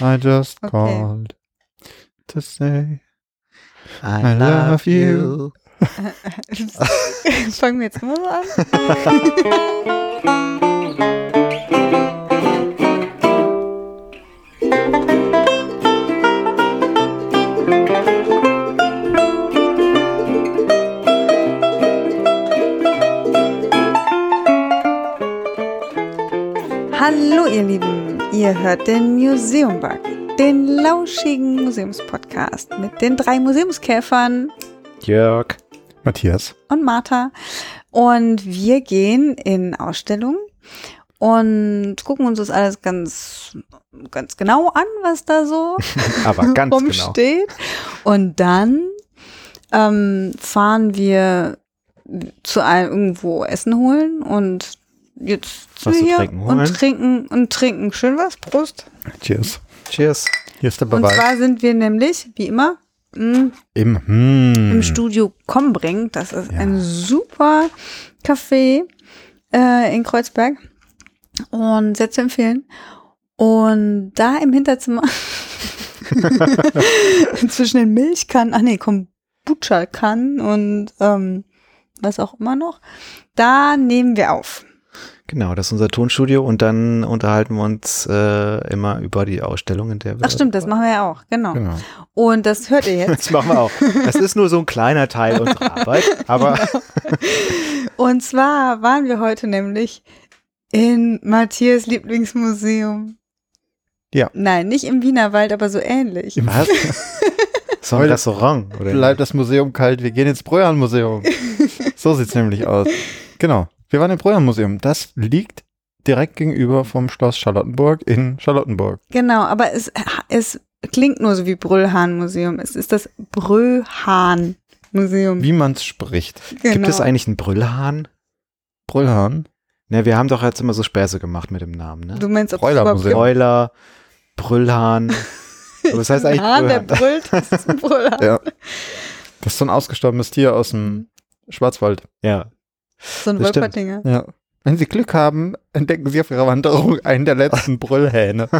I just Okay. called to say I, I love you. Fangen wir jetzt immer so an? Hallo ihr Lieben, ihr hört den Museumbug, den lauschigen Museumspodcast mit den drei Museumskäfern Jörg. Matthias. und Martha. Und wir gehen in Ausstellungen und gucken uns das alles ganz, ganz genau an, was da so Aber ganz genau. rumsteht. Und dann ähm, fahren wir zu einem irgendwo Essen holen und jetzt sind Was wir zu hier trinken holen? und trinken und trinken schön was. Prost. Cheers. Cheers. Hier ist der Und Beweis. zwar sind wir nämlich, wie immer, mh, Im, hm. im Studio Kombring. Das ist Ja. ein super Café äh, in Kreuzberg und sehr zu empfehlen. Und da im Hinterzimmer zwischen den Milchkannen, ach nee, Kombucha-Kannen und ähm, was auch immer noch, da nehmen wir auf. Genau, das ist unser Tonstudio und dann unterhalten wir uns äh, immer über die Ausstellung, in der wir. Ach stimmt, das machen wir ja auch, genau. Genau. Und das hört ihr jetzt. Das machen wir auch. Das ist nur so ein kleiner Teil unserer Arbeit, aber Und zwar waren wir heute nämlich in Matthias Lieblingsmuseum. Ja. Nein, nicht im Wienerwald, aber so ähnlich. Im was? So ein Heute Restaurant, oder? Bleibt das Museum kalt, wir gehen ins Breuern-Museum. so sieht's nämlich aus. Genau. Wir waren im Breuern-Museum. Das liegt direkt gegenüber vom Schloss Charlottenburg in Charlottenburg. Genau, aber es, es klingt nur so wie Brüllhahn-Museum. Es ist das Brüllhahn-Museum. Wie man's spricht. Genau. Gibt es eigentlich einen Brüllhahn? Brüllhahn. Ne, wir haben doch jetzt immer so Späße gemacht mit dem Namen, ne? Du meinst, ob es Broiler, Brüllhahn. Aber was heißt eigentlich Hahn, der Brüllhahn? brüllt, das ist ein Brüllhahn. Ja. Das ist so ein ausgestorbenes Tier aus dem Schwarzwald. Ja. So ein. Wolpertinger. Ja. Wenn Sie Glück haben, entdecken Sie auf Ihrer Wanderung einen der letzten Brüllhähne.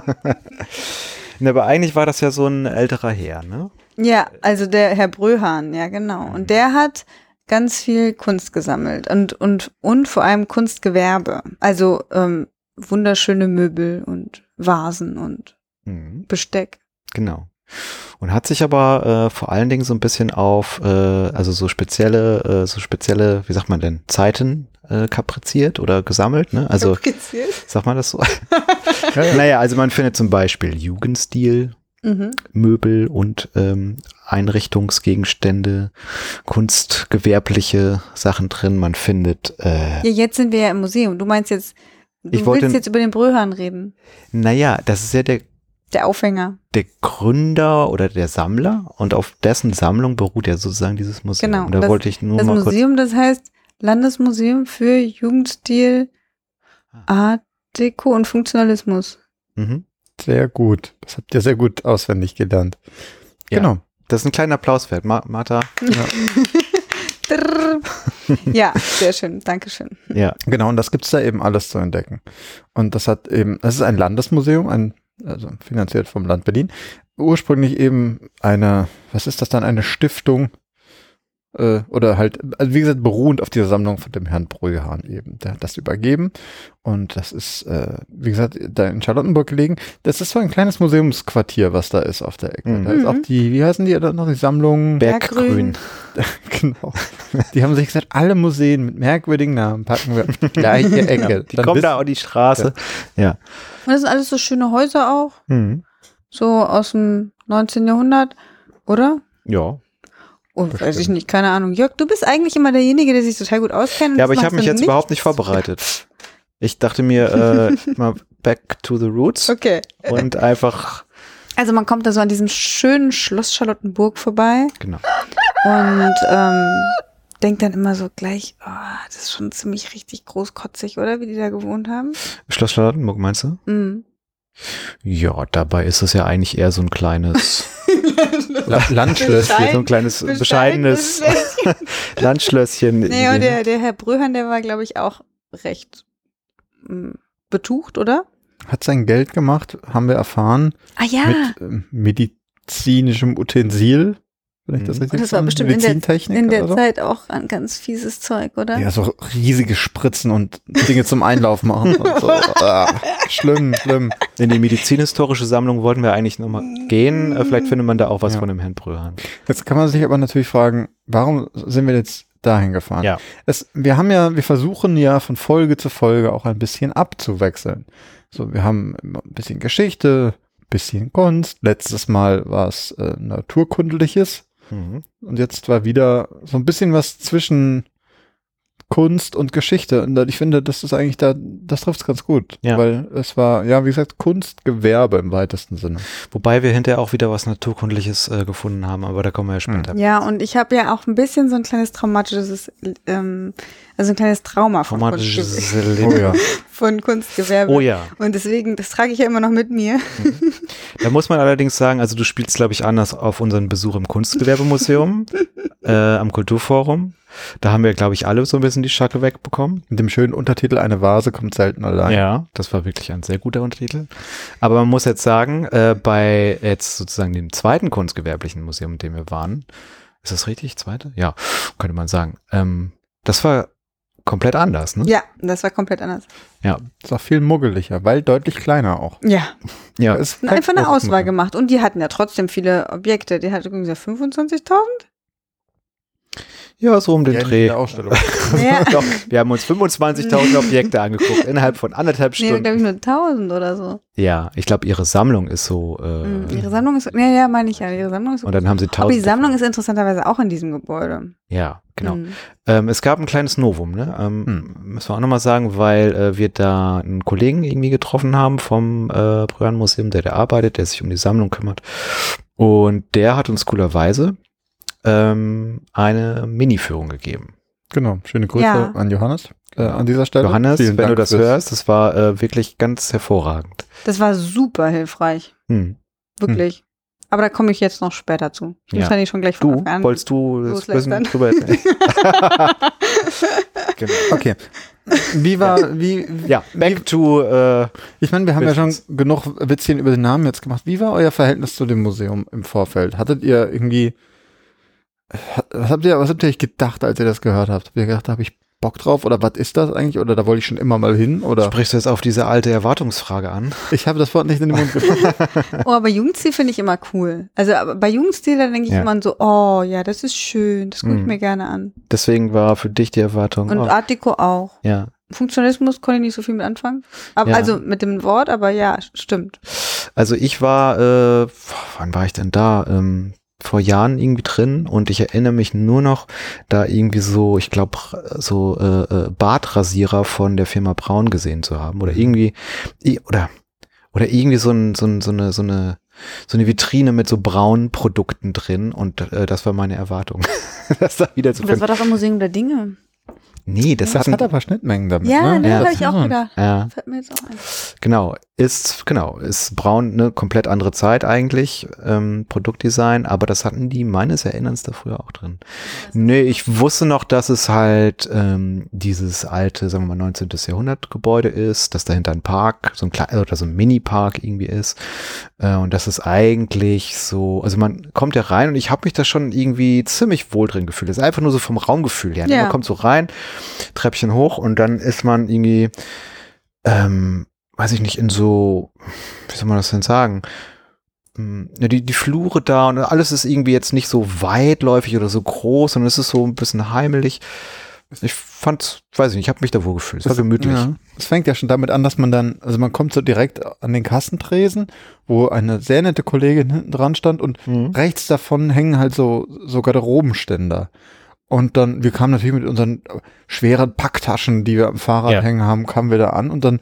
Ne, aber eigentlich war das ja so ein älterer Herr, ne? Ja, also der Herr Brühlhahn, ja genau. Und der hat ganz viel Kunst gesammelt und, und, und vor allem Kunstgewerbe. Also ähm, wunderschöne Möbel und Vasen und Mhm. Besteck. Genau. Und hat sich aber äh, vor allen Dingen so ein bisschen auf, äh, also so spezielle, äh, so spezielle, wie sagt man denn, Zeiten äh, kapriziert oder gesammelt, ne? Also, Fabriziert. sagt man das so? Ja, ja. naja, also man findet zum Beispiel Jugendstil, Mhm. Möbel und ähm, Einrichtungsgegenstände, kunstgewerbliche Sachen drin. Man findet, äh, Ja, jetzt sind wir ja im Museum. Du meinst jetzt, du Ich wollte- willst jetzt über den Brühlhahn reden. naja, das ist ja der, Der Aufhänger. der Gründer oder der Sammler und auf dessen Sammlung beruht ja sozusagen dieses Museum. Genau, Und da das- wollte ich nur Das mal kurz Museum, das heißt Landesmuseum für Jugendstil, Ah. Art Deco und Funktionalismus. Mhm. Sehr gut. Das habt ihr sehr gut auswendig gelernt. Ja. Genau. Das ist ein kleiner Applaus wert. Ma Martha, Drrr. ja, sehr schön. Dankeschön. ja. Genau, und das gibt's da eben alles zu entdecken. Und das hat eben, das ist ein Landesmuseum, ein, also finanziert vom Land Berlin. Ursprünglich eben eine, was ist das dann, eine Stiftung, äh, oder halt, also wie gesagt, beruhend auf dieser Sammlung von dem Herrn Brügehahn eben. Der hat das übergeben. Und das ist, äh, wie gesagt, da in Charlottenburg gelegen. Das ist so ein kleines Museumsquartier, was da ist auf der Ecke. Mhm. Da ist auch die, wie heißen die da noch, die Sammlung? Berggrün. genau. Die haben sich gesagt, alle Museen mit merkwürdigen Namen packen wir auf die gleiche Ecke. Die Dann kommen da auf die Straße. Ja. Und das sind alles so schöne Häuser auch. Mhm. So aus dem 19. Jahrhundert, oder? Ja. Oh, weiß ich nicht, keine Ahnung. Jörg, du bist eigentlich immer derjenige, der sich total gut auskennt. Ja, aber ich habe mich jetzt überhaupt nicht nichts. vorbereitet. Ich dachte mir, äh, mal back to the roots Okay. und einfach, Also man kommt da so an diesem schönen Schloss Charlottenburg vorbei genau. und ähm, denkt dann immer so gleich, oh, das ist schon ziemlich richtig großkotzig, oder? Wie die da gewohnt haben. Schloss Charlottenburg, meinst du? Mhm. Ja, dabei ist es ja eigentlich eher so ein kleines, Landschlösschen. so ein kleines bescheidenes Landschlösschen. Nee, und der, der Herr Bröhan, der war, glaube ich, auch recht mm, betucht, oder? hat sein Geld gemacht, haben wir erfahren, Ah ja, mit ähm, medizinischem Utensil. Wenn ich das Mhm. richtig Und das war bestimmt in der- Medizintechnik in der so. Zeit auch ein ganz fieses Zeug, oder? Ja, so riesige Spritzen und Dinge zum Einlauf machen. Und so. ah, schlimm, schlimm. In die medizinhistorische Sammlung wollten wir eigentlich nochmal gehen. Äh, Vielleicht findet man da auch was Ja. von dem Herrn Bröhan. Jetzt kann man sich aber natürlich fragen, warum sind wir jetzt dahin gefahren? Ja. Es, wir haben ja, wir versuchen ja von Folge zu Folge auch ein bisschen abzuwechseln. So, wir haben ein bisschen Geschichte, ein bisschen Kunst. Letztes Mal war es äh, Naturkundliches. Mhm. Und jetzt war wieder so ein bisschen was zwischen Kunst und Geschichte. Und ich finde, das ist eigentlich da, das trifft es ganz gut. Ja. Weil es war, ja, wie gesagt, Kunstgewerbe im weitesten Sinne. Wobei wir hinterher auch wieder was Naturkundliches äh, gefunden haben, aber da kommen wir ja später. Ja, und ich habe ja auch ein bisschen so ein kleines traumatisches, ähm, also ein kleines Trauma von, Traumatisches Kunstgewerbe, Oh ja. von Kunstgewerbe. Oh ja. Und deswegen, das trage ich ja immer noch mit mir. Da muss man allerdings sagen, also du spielst, glaube ich, anders auf unseren Besuch im Kunstgewerbemuseum, äh, am Kulturforum. Da haben wir, glaube ich, alle so ein bisschen die Schacke wegbekommen. Mit dem schönen Untertitel Eine Vase kommt selten allein. Ja, das war wirklich ein sehr guter Untertitel. Aber man muss jetzt sagen, äh, bei jetzt sozusagen dem zweiten kunstgewerblichen Museum, in dem wir waren, ist das richtig, zweite? Ja, könnte man sagen. Ähm, das war komplett anders, ne? Ja, das war komplett anders. Ja, Ist auch viel muggeliger, weil deutlich kleiner auch. Ja, ja. Ist einfach eine großes Auswahl gemacht. Und die hatten ja trotzdem viele Objekte. Die hatten irgendwie 25.000? Ja so um den Ja, Dreh. Ja. Doch, wir haben uns 25.000 Objekte angeguckt innerhalb von anderthalb Nee, glaube Stunden. ich nur 1000 oder so. Ja, ich glaube, ihre Sammlung ist so. Äh, Mhm. Ihre Sammlung ist, ja, ja, meine ich ja, ihre Sammlung ist. und dann haben sie Aber tausend. die Sammlung ist interessanterweise auch in diesem Gebäude. Ja, genau. Mhm. Ähm, es gab ein kleines Novum, ne? Ähm, Hm. Müssen wir auch nochmal sagen, weil äh, wir da einen Kollegen irgendwie getroffen haben vom äh, Bröhan Museum, der da arbeitet, der sich um die Sammlung kümmert. Und der hat uns coolerweise ähm, eine Mini-Führung gegeben. Genau. Schöne Grüße Ja. an Johannes äh, an dieser Stelle. Johannes, Vielen wenn Dank du das fürs- hörst, das war äh, wirklich ganz hervorragend. Das war super hilfreich. Hm. Wirklich. Aber da komme ich jetzt noch später zu. Ich muss Ja. ja nicht schon gleich von Du, Anfang an. wolltest du das loslästern. drüber erzählen? genau. Okay. Wie war, wie, Ja, back to äh, ich meine, wir haben ja schon genug Witzchen über den Namen jetzt gemacht. Wie war euer Verhältnis zu dem Museum im Vorfeld? Hattet ihr irgendwie, was habt ihr, was habt ihr euch gedacht, als ihr das gehört habt? Habt ihr gedacht, da habe ich Bock drauf? Oder was ist das eigentlich? Oder da wollte ich schon immer mal hin? Oder sprichst du jetzt auf diese alte Erwartungsfrage an? ich habe das Wort nicht in den Mund genommen. Oh, aber Jugendstil finde ich immer cool. Also bei Jugendstil, da denke ich Ja. immer so, oh ja, das ist schön, das gucke ich Mhm. mir gerne an. Deswegen war für dich die Erwartung. Und oh, Art Deco auch. ja. Funktionalismus konnte ich nicht so viel mit anfangen. Aber, Ja. Also mit dem Wort, aber ja, stimmt. Also ich war, äh, wann war ich denn da? Ähm, vor Jahren irgendwie drin und ich erinnere mich nur noch, da irgendwie so, ich glaube, so äh, äh, Bartrasierer von der Firma Braun gesehen zu haben oder irgendwie i- oder oder irgendwie so, ein, so, ein, so eine so eine so eine Vitrine mit so braunen Produkten drin und äh, das war meine Erwartung. das da wieder zu Und das war doch im Museum der Dinge. Nee, das, Das hatten- hat aber Schnittmengen damit. Ja, ne? Ja. habe ich auch gedacht. ja. Fällt mir jetzt auch ein. Genau, ist, genau, ist braun, eine komplett andere Zeit eigentlich, ähm, Produktdesign, aber das hatten die meines Erinnerns da früher auch drin. Nee, ich wusste noch, dass es halt ähm, dieses alte, sagen wir mal, 19. Jahrhundert Gebäude ist, dass dahinter ein Park, so ein kleiner oder so ein Mini-Park irgendwie ist. Äh, und das ist eigentlich so, also man kommt ja rein und ich habe mich da schon irgendwie ziemlich wohl drin gefühlt. Das ist einfach nur so vom Raumgefühl her. ne? Ja. Man kommt so rein, Treppchen hoch und dann ist man irgendwie, ähm, weiß ich nicht, in so, wie soll man das denn sagen? Hm, die, die Flure da und alles ist irgendwie jetzt nicht so weitläufig oder so groß, sondern es ist so ein bisschen heimelig. Ich fand, weiß ich nicht, ich habe mich da wohl gefühlt. Es war gemütlich. Ja. Es fängt ja schon damit an, dass man dann, also man kommt so direkt an den Kassentresen, wo eine sehr nette Kollegin hinten dran stand und Mhm. rechts davon hängen halt so, so Garderobenständer. Und dann, wir kamen natürlich mit unseren schweren Packtaschen, die wir am Fahrrad Ja. hängen haben, kamen wir da an und dann,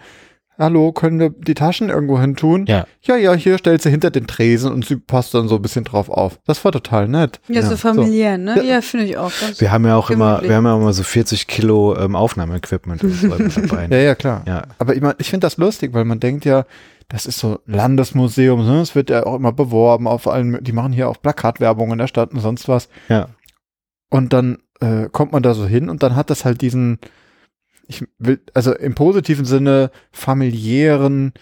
hallo, können wir die Taschen irgendwo hin tun? Ja. Ja, ja, hier stellt sie hinter den Tresen und sie passt dann so ein bisschen drauf auf. Das war total nett. Ja, Ja, so familiär, ne? Ja, finde ich auch. Wir haben ja auch immer, wir haben ja immer so 40 Kilo ähm, Aufnahmeequipment dabei. Ja, ja, klar. Ja. Aber ich, mein, ich finde das lustig, weil man denkt ja, das ist so Landesmuseum, ne? es wird ja auch immer beworben auf allen, die machen hier auch Plakatwerbung in der Stadt und sonst was. Ja. Und dann äh, kommt man da so hin und dann hat das halt diesen, ich will, also im positiven Sinne familiären,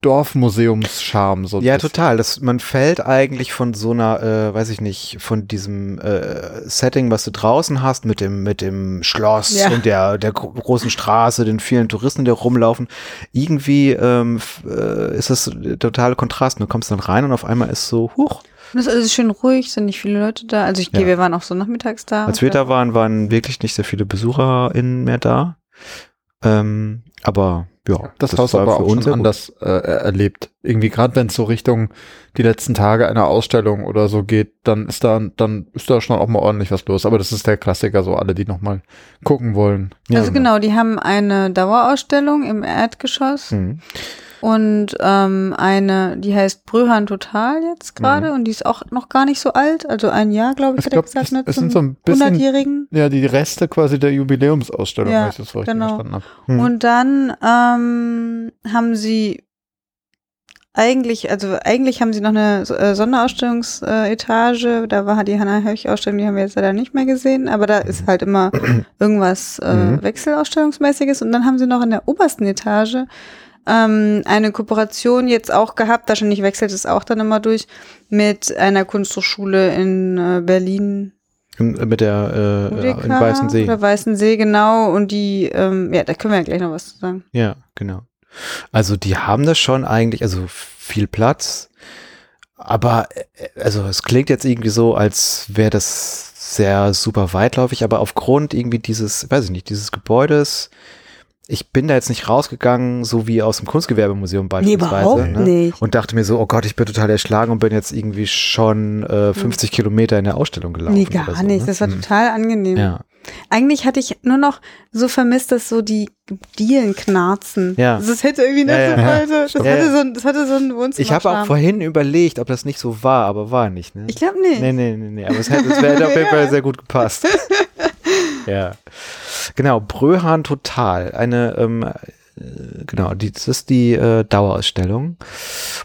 Dorfmuseumscharme. So Ja, total. Das, man fällt eigentlich von so einer, äh, weiß ich nicht, von diesem äh, Setting, was du draußen hast, mit dem, mit dem Schloss Ja. und der, der gro- großen Straße, den vielen Touristen, die rumlaufen. Irgendwie ähm, äh, ist das der totale Kontrast. Du kommst dann rein und auf einmal ist so, huch. Und es ist alles schön ruhig, sind nicht viele Leute da. Also ich gehe, Ja. wir waren auch so nachmittags da. Als wir da waren, waren wirklich nicht sehr viele BesucherInnen mehr da. Ähm, aber ja, Das, Haus aber auch schon sehr gut. anders äh, erlebt. Irgendwie gerade wenn es so Richtung die letzten Tage einer Ausstellung oder so geht, dann ist da dann ist da schon auch mal ordentlich was los. Aber das ist der Klassiker, so alle, die noch mal gucken wollen. Ja, also genau, die haben eine Dauerausstellung im Erdgeschoss Mhm. Und ähm, eine, die heißt Brühan Total jetzt gerade Mhm. und die ist auch noch gar nicht so alt, also ein Jahr, glaube ich, Ich hat er glaube, gesagt, es, ne, es sind so ein bisschen 100-Jährigen. ja die Reste quasi der Jubiläumsausstellung, Ja, wenn ich das richtig genau. verstanden habe. Mhm. Und dann ähm, haben sie eigentlich, also eigentlich haben sie noch eine äh, Sonderausstellungsetage. Da war die Hannah Höch-Ausstellung, die haben wir jetzt leider nicht mehr gesehen, aber da ist halt immer irgendwas äh, Mhm. Wechselausstellungsmäßiges. Und dann haben sie noch in der obersten Etage ähm, eine Kooperation jetzt auch gehabt, wahrscheinlich wechselt es auch dann immer durch, mit einer Kunsthochschule in äh, Berlin. Im- Mit der äh, UDK in Weißen See. Oder Weißen See, genau. Und die, ähm, ja, da können wir ja gleich noch was zu sagen. Ja, genau. Also die haben das schon eigentlich, also viel Platz, aber äh, also es klingt jetzt irgendwie so, als wäre das sehr super weitläufig, aber aufgrund irgendwie dieses, weiß ich nicht, dieses Gebäudes, ich bin da jetzt nicht rausgegangen, so wie aus dem Kunstgewerbemuseum beispielsweise. ne? nicht. Und dachte mir so, oh Gott, ich bin total erschlagen und bin jetzt irgendwie schon äh, 50 Kilometer in der Ausstellung gelaufen. Nee, gar so, nicht. ne? Das war Hm. total angenehm. Ja. Eigentlich hatte ich nur noch so vermisst, dass so die Dielen knarzen. Ja. Das hätte irgendwie nicht Ja, so ja. so, das, Ja, hatte ja. so ein, das hatte so ein Wohnzimmer. Ich habe auch vorhin überlegt, ob das nicht so war, aber war nicht. Ne? Ich glaube nicht. Nee, nee, nee, nee. Aber es hätte, es auf jeden Fall sehr gut gepasst. ja. Genau, Bröhan Total. Eine, ähm, äh, genau, die, das ist die äh, Dauerausstellung.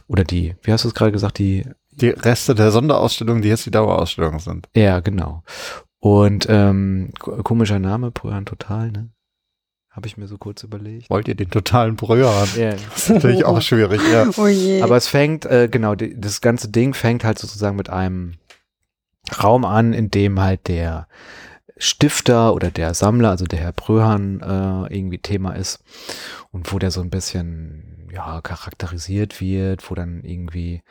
Oder die, wie hast du es gerade gesagt, die, Die Reste der Sonderausstellung, die jetzt die Dauerausstellung sind. ja, genau. Und ähm, ko- komischer Name, Bröhan Total, ne? Habe ich mir so kurz überlegt. Wollt ihr den totalen haben? Ja. Das ist natürlich auch schwierig, ja. Oh je. Aber es fängt, äh, genau, die, das ganze Ding fängt halt sozusagen mit einem Raum an, in dem halt der Stifter oder der Sammler, also der Herr Bröhan, äh, irgendwie Thema ist und wo der so ein bisschen, ja, charakterisiert wird, wo dann irgendwie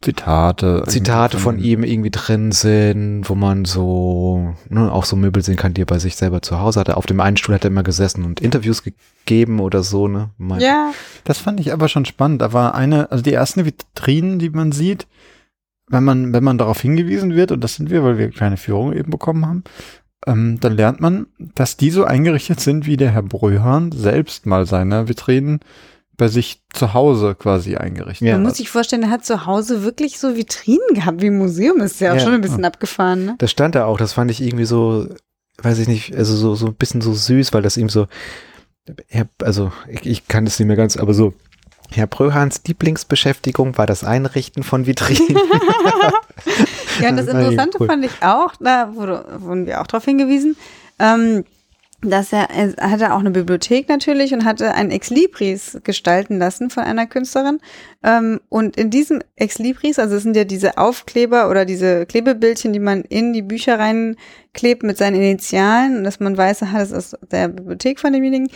Zitate. Zitate von ihm irgendwie drin sind, wo man so, ne, auch so Möbel sehen kann, die er bei sich selber zu Hause hatte. Auf dem einen Stuhl hat er immer gesessen und Interviews gegeben oder so, ne? Ja, Das fand ich aber schon spannend. Da war eine, also die ersten Vitrinen, die man sieht, wenn man, wenn man darauf hingewiesen wird, und das sind wir, weil wir kleine Führung eben bekommen haben, ähm, dann lernt man, dass die so eingerichtet sind, wie der Herr Bröhan selbst mal seine Vitrinen bei sich zu Hause quasi eingerichtet Ja. man muss sich vorstellen, er hat zu Hause wirklich so Vitrinen gehabt, wie ein Museum. ist ja auch Ja. schon ein bisschen abgefahren, ne? Das stand da auch, das fand ich irgendwie so, weiß ich nicht, also so, so ein bisschen so süß, weil das ihm so, also ich, ich kann das nicht mehr ganz, aber so, Herr Bröhans Lieblingsbeschäftigung war das Einrichten von Vitrinen. Ja, und das Interessante cool. fand ich auch, da wurde, wurden wir auch darauf hingewiesen, ähm, dass er, er hatte auch eine Bibliothek natürlich und hatte ein Exlibris gestalten lassen von einer Künstlerin. Ähm, und in diesem Exlibris, also es sind ja diese Aufkleber oder diese Klebebildchen, die man in die Bücher reinklebt mit seinen Initialen, dass man weiß, aha, das ist aus der Bibliothek von demjenigen.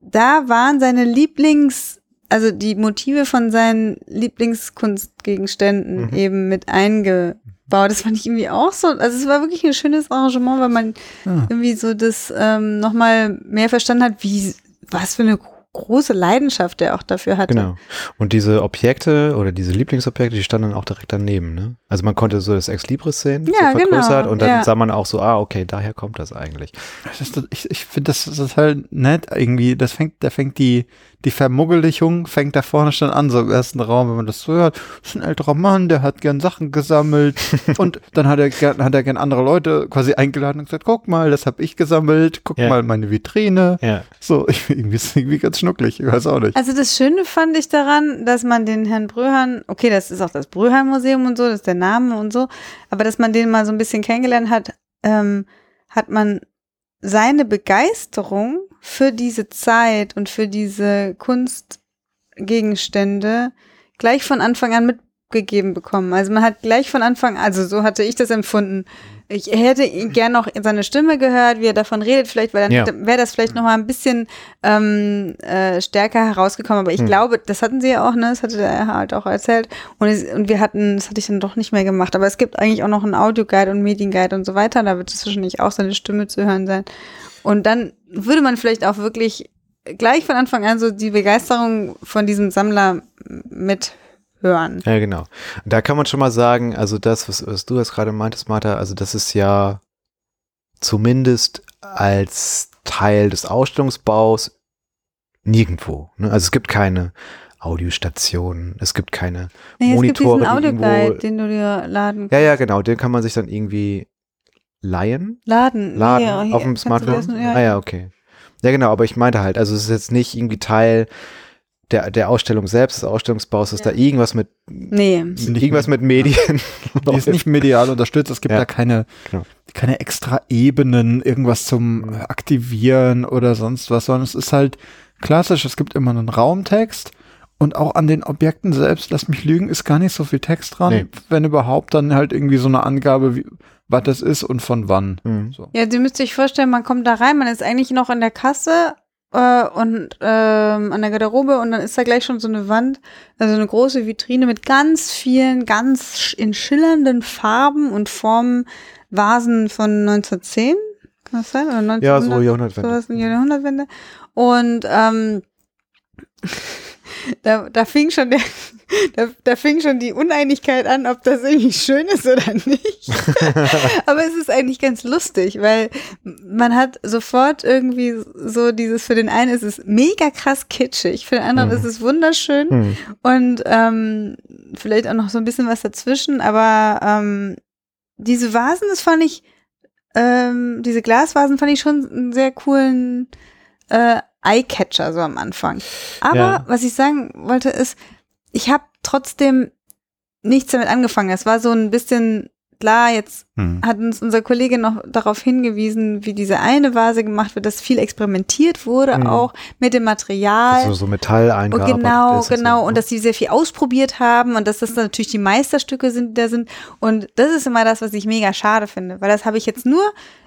Da waren seine Lieblings, also die Motive von seinen Lieblingskunstgegenständen Mhm. eben mit eingebaut. Das fand ich irgendwie auch so. Also es war wirklich ein schönes Arrangement, weil man Ah. irgendwie so das ähm, nochmal mehr verstanden hat, wie was für eine große Leidenschaft er auch dafür hatte. genau. Und diese Objekte oder diese Lieblingsobjekte, die standen dann auch direkt daneben, ne? Also man konnte so das Ex Libris sehen, Ja, so genau, vergrößert und dann ja. sah man auch so, ah, okay, daher kommt das eigentlich. Das ist, ich ich finde, das, ist halt nett irgendwie. Das fängt, da fängt die, die Vermuggelichung fängt da vorne schon an, so im ersten Raum, wenn man das so hört. Das ist ein älterer Mann, der hat gern Sachen gesammelt. und dann hat er gern, hat er gern andere Leute quasi eingeladen und gesagt, guck mal, das habe ich gesammelt, guck Ja. mal meine Vitrine. Ja. So, ich, irgendwie ist es irgendwie ganz schnucklig, ich weiß auch nicht. Also das Schöne fand ich daran, dass man den Herrn Bröhan, okay, das ist auch das Bröhan-Museum und so, das ist der Name und so, aber dass man den mal so ein bisschen kennengelernt hat, ähm, hat man seine Begeisterung für diese Zeit und für diese Kunst Gegenstände gleich von Anfang an mitgegeben bekommen. Also man hat gleich von Anfang, also so hatte ich das empfunden. Ich hätte ihn gern noch in seine Stimme gehört, wie er davon redet, vielleicht, weil dann Ja. wäre das vielleicht noch mal ein bisschen ähm, äh, stärker herausgekommen. Aber ich Hm. glaube, das hatten sie ja auch, ne? Das hatte er halt auch erzählt. Und, es, und wir hatten, das hatte ich dann doch nicht mehr gemacht. Aber es gibt eigentlich auch noch einen Audioguide und Medienguide und so weiter. Da wird es wahrscheinlich auch seine Stimme zu hören sein. Und dann würde man vielleicht auch wirklich gleich von Anfang an so die Begeisterung von diesem Sammler mithören. Ja, genau. Und da kann man schon mal sagen, also das, was, was du jetzt gerade meintest, Martha, also das ist ja zumindest als Teil des Ausstellungsbaus nirgendwo. Ne? Also es gibt keine Audiostationen, es gibt keine Nee, es gibt Monitore, diesen Audioguide, den du dir laden Ja, ja, genau, den kann man sich dann irgendwie leihen. Laden. Laden hier, auf dem Smartphone. ja, ah ja, okay. Ja, genau, aber ich meinte halt, also es ist jetzt nicht irgendwie Teil der, der Ausstellung selbst, des Ausstellungsbaus, dass Ja. da irgendwas mit Nee. irgendwas mit Medien. Die ist nicht medial unterstützt. Es gibt Ja. da keine, Genau. keine extra Ebenen, irgendwas zum Aktivieren oder sonst was, sondern es ist halt klassisch. Es gibt immer einen Raumtext und auch an den Objekten selbst, lass mich lügen, ist gar nicht so viel Text dran. Nee. Wenn überhaupt, dann halt irgendwie so eine Angabe, wie, was das ist und von wann. Mhm. So. Ja, Sie müsst sich vorstellen, man kommt da rein, man ist eigentlich noch an der Kasse äh, und ähm, an der Garderobe und dann ist da gleich schon so eine Wand, also eine große Vitrine mit ganz vielen, ganz in schillernden Farben und Formen Vasen von 1910. Kann das sein? Oder 1900? Ja, so Jahrhundertwende. in der Jahrhundertwende. Und ähm, da, da fing schon der, da, da fing schon die Uneinigkeit an, ob das irgendwie schön ist oder nicht. Aber es ist eigentlich ganz lustig, weil man hat sofort irgendwie so dieses, für den einen ist es mega krass kitschig, für den anderen Mhm. ist es wunderschön Mhm. und ähm, vielleicht auch noch so ein bisschen was dazwischen, aber ähm, diese Vasen, das fand ich, ähm, diese Glasvasen fand ich schon einen sehr coolen äh, Eyecatcher so am Anfang. Aber Ja. was ich sagen wollte ist, ich habe trotzdem nichts damit angefangen. Es war so ein bisschen klar, jetzt Hm. hat uns unser Kollege noch darauf hingewiesen, wie diese eine Vase gemacht wird, dass viel experimentiert wurde, Mhm. auch mit dem Material. So, so Metall eingearbeitet genau, ist genau. So. Und dass sie sehr viel ausprobiert haben und dass das natürlich die Meisterstücke sind, die da sind. Und das ist immer das, was ich mega schade finde, weil das habe ich jetzt nur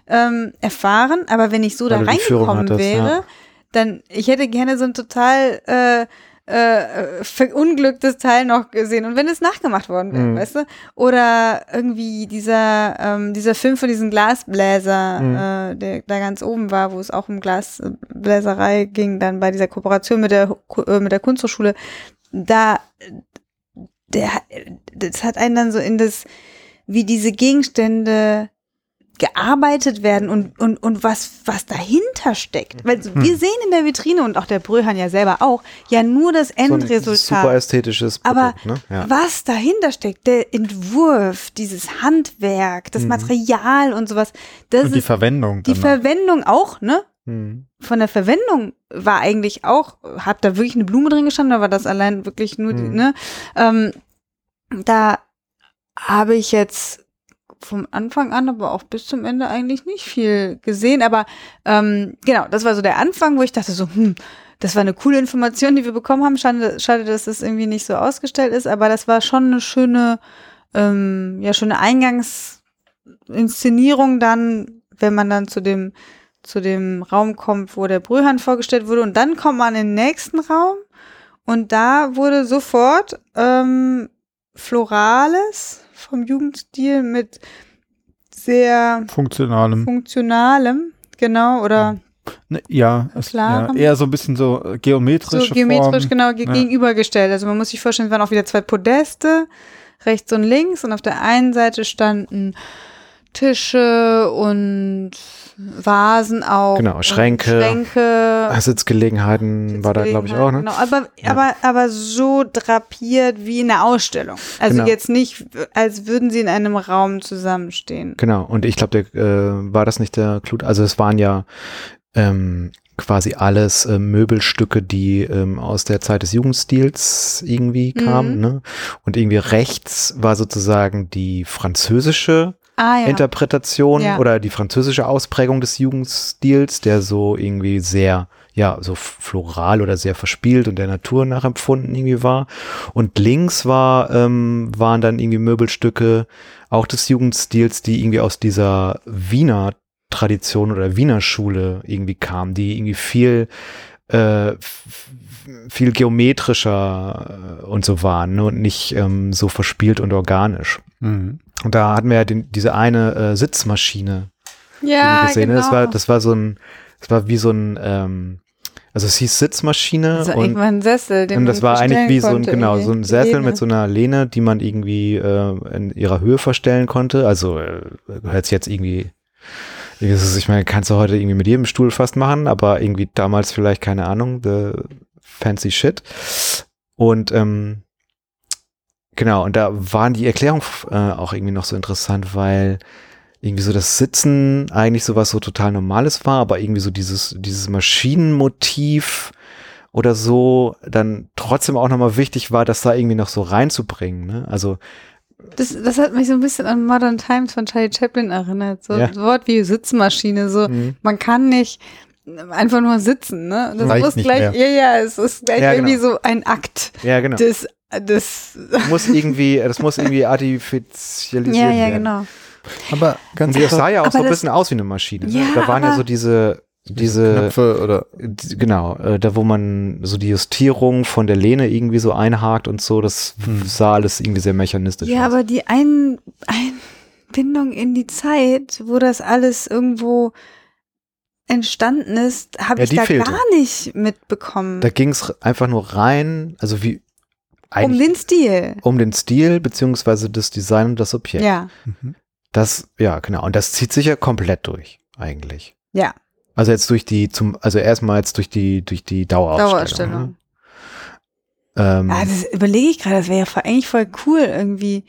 ähm, erfahren, aber wenn ich so Weil da reingekommen hattest, wäre, ja. dann, ich hätte gerne so ein total äh, äh, verunglücktes Teil noch gesehen und wenn es nachgemacht worden wäre, Mhm. weißt du? Oder irgendwie dieser, ähm, dieser Film von diesem Glasbläser, Mhm. äh, der da ganz oben war, wo es auch um Glasbläserei ging, dann bei dieser Kooperation mit der, äh, mit der Kunsthochschule, da, der, das hat einen dann so in das, wie diese Gegenstände gearbeitet werden und, und, und was, was dahinter steckt. Weil so, wir sehen in der Vitrine und auch der Bröhan ja selber auch, ja nur das so ein Endresultat. super ästhetisches Aber Produkt, ne? Ja. was dahinter steckt, der Entwurf, dieses Handwerk, das Mhm. Material und sowas, das Und die ist Verwendung. die. Verwendung auch, ne? Mhm. Von der Verwendung war eigentlich auch, hat da wirklich eine Blume drin gestanden, da war das allein wirklich nur, die, Mhm. ne? Ähm, da habe ich jetzt vom Anfang an, aber auch bis zum Ende eigentlich nicht viel gesehen. Aber ähm, genau, das war so der Anfang, wo ich dachte so, hm, das war eine coole Information, die wir bekommen haben. Schade, schade dass das irgendwie nicht so ausgestellt ist, aber das war schon eine schöne, ähm, ja, schöne Eingangsinszenierung dann, wenn man dann zu dem zu dem Raum kommt, wo der Brühhahn vorgestellt wurde. Und dann kommt man in den nächsten Raum und da wurde sofort ähm, Florales vom Jugendstil mit sehr Funktionalem. funktionalem, genau, oder Ne, ja, es, ja, eher so ein bisschen so äh, geometrische so geometrisch Formen. genau ge Ja. gegenübergestellt. Also man muss sich vorstellen, es waren auch wieder zwei Podeste, rechts und links und auf der einen Seite standen Tische und Vasen auch. Genau, Schränke. Schränke. Sitzgelegenheiten war da, glaube ich, auch, ne? Genau, aber, Ja. aber, aber so drapiert wie in einer Ausstellung. Also Genau. jetzt nicht, als würden sie in einem Raum zusammenstehen. Genau, und ich glaube, der äh, war das nicht der Clou. Also es waren ja ähm, quasi alles äh, Möbelstücke, die ähm, aus der Zeit des Jugendstils irgendwie kamen. Mhm. Ne? Und irgendwie rechts war sozusagen die französische Ah ja. Interpretation Ja. oder die französische Ausprägung des Jugendstils, der so irgendwie sehr ja, so floral oder sehr verspielt und der Natur nachempfunden irgendwie war. Und links war, ähm, waren dann irgendwie Möbelstücke auch des Jugendstils, die irgendwie aus dieser Wiener Tradition oder Wiener Schule irgendwie kamen, die irgendwie viel äh, viel geometrischer äh, und so waren ne? und nicht ähm, so verspielt und organisch. Mhm. Und da hatten wir ja den, diese eine äh, Sitzmaschine Ja, gesehen. genau. Das war, das war so ein, das war wie so ein, ähm, also es hieß Sitzmaschine das war und, irgendwann ein Sessel, den und das war eigentlich wie so ein, genau, so ein Sessel Lehne. mit so einer Lehne, die man irgendwie äh, in ihrer Höhe verstellen konnte. Also äh, hört sich jetzt irgendwie, ich meine, kannst du heute irgendwie mit jedem Stuhl fast machen, aber irgendwie damals vielleicht, keine Ahnung, the fancy shit. Und ähm, genau, und da waren die Erklärungen äh, auch irgendwie noch so interessant, weil irgendwie so das Sitzen eigentlich sowas so total Normales war, aber irgendwie so dieses, dieses Maschinenmotiv oder so dann trotzdem auch nochmal wichtig war, das da irgendwie noch so reinzubringen. Ne? Also Das, das hat mich so ein bisschen an Modern Times von Charlie Chaplin erinnert. So Ja. ein Wort wie Sitzmaschine. So, Mhm. man kann nicht einfach nur sitzen, ne? Das Reicht muss gleich, ja, ja, es ist gleich Ja, irgendwie genau. so ein Akt ja, genau. des, des, muss irgendwie, das muss irgendwie artifizialisiert ja, ja, werden. genau. Aber ganz Und das sah ja auch so ein das- bisschen aus wie eine Maschine. Ne? Ja, da waren ja so diese, diese, Knöpfe oder die- genau, äh, da wo man so die Justierung von der Lehne irgendwie so einhakt und so, das Hm. sah alles irgendwie sehr mechanistisch Ja, aus. aber die Ein Einbindung in die Zeit, wo das alles irgendwo entstanden ist, habe Ja, ich da fehlte. gar nicht mitbekommen. Da ging es einfach nur rein, also wie um den Stil. um den Stil beziehungsweise das Design und das Objekt. Ja, Mhm. Das, ja, genau. Und das zieht sich ja komplett durch, eigentlich. ja, Also jetzt durch die, zum, also erstmal jetzt durch die, durch die Dauerausstellung. Dauerausstellung. Ne? Ähm, Ja, das überlege ich gerade, das wäre ja voll- eigentlich voll cool irgendwie,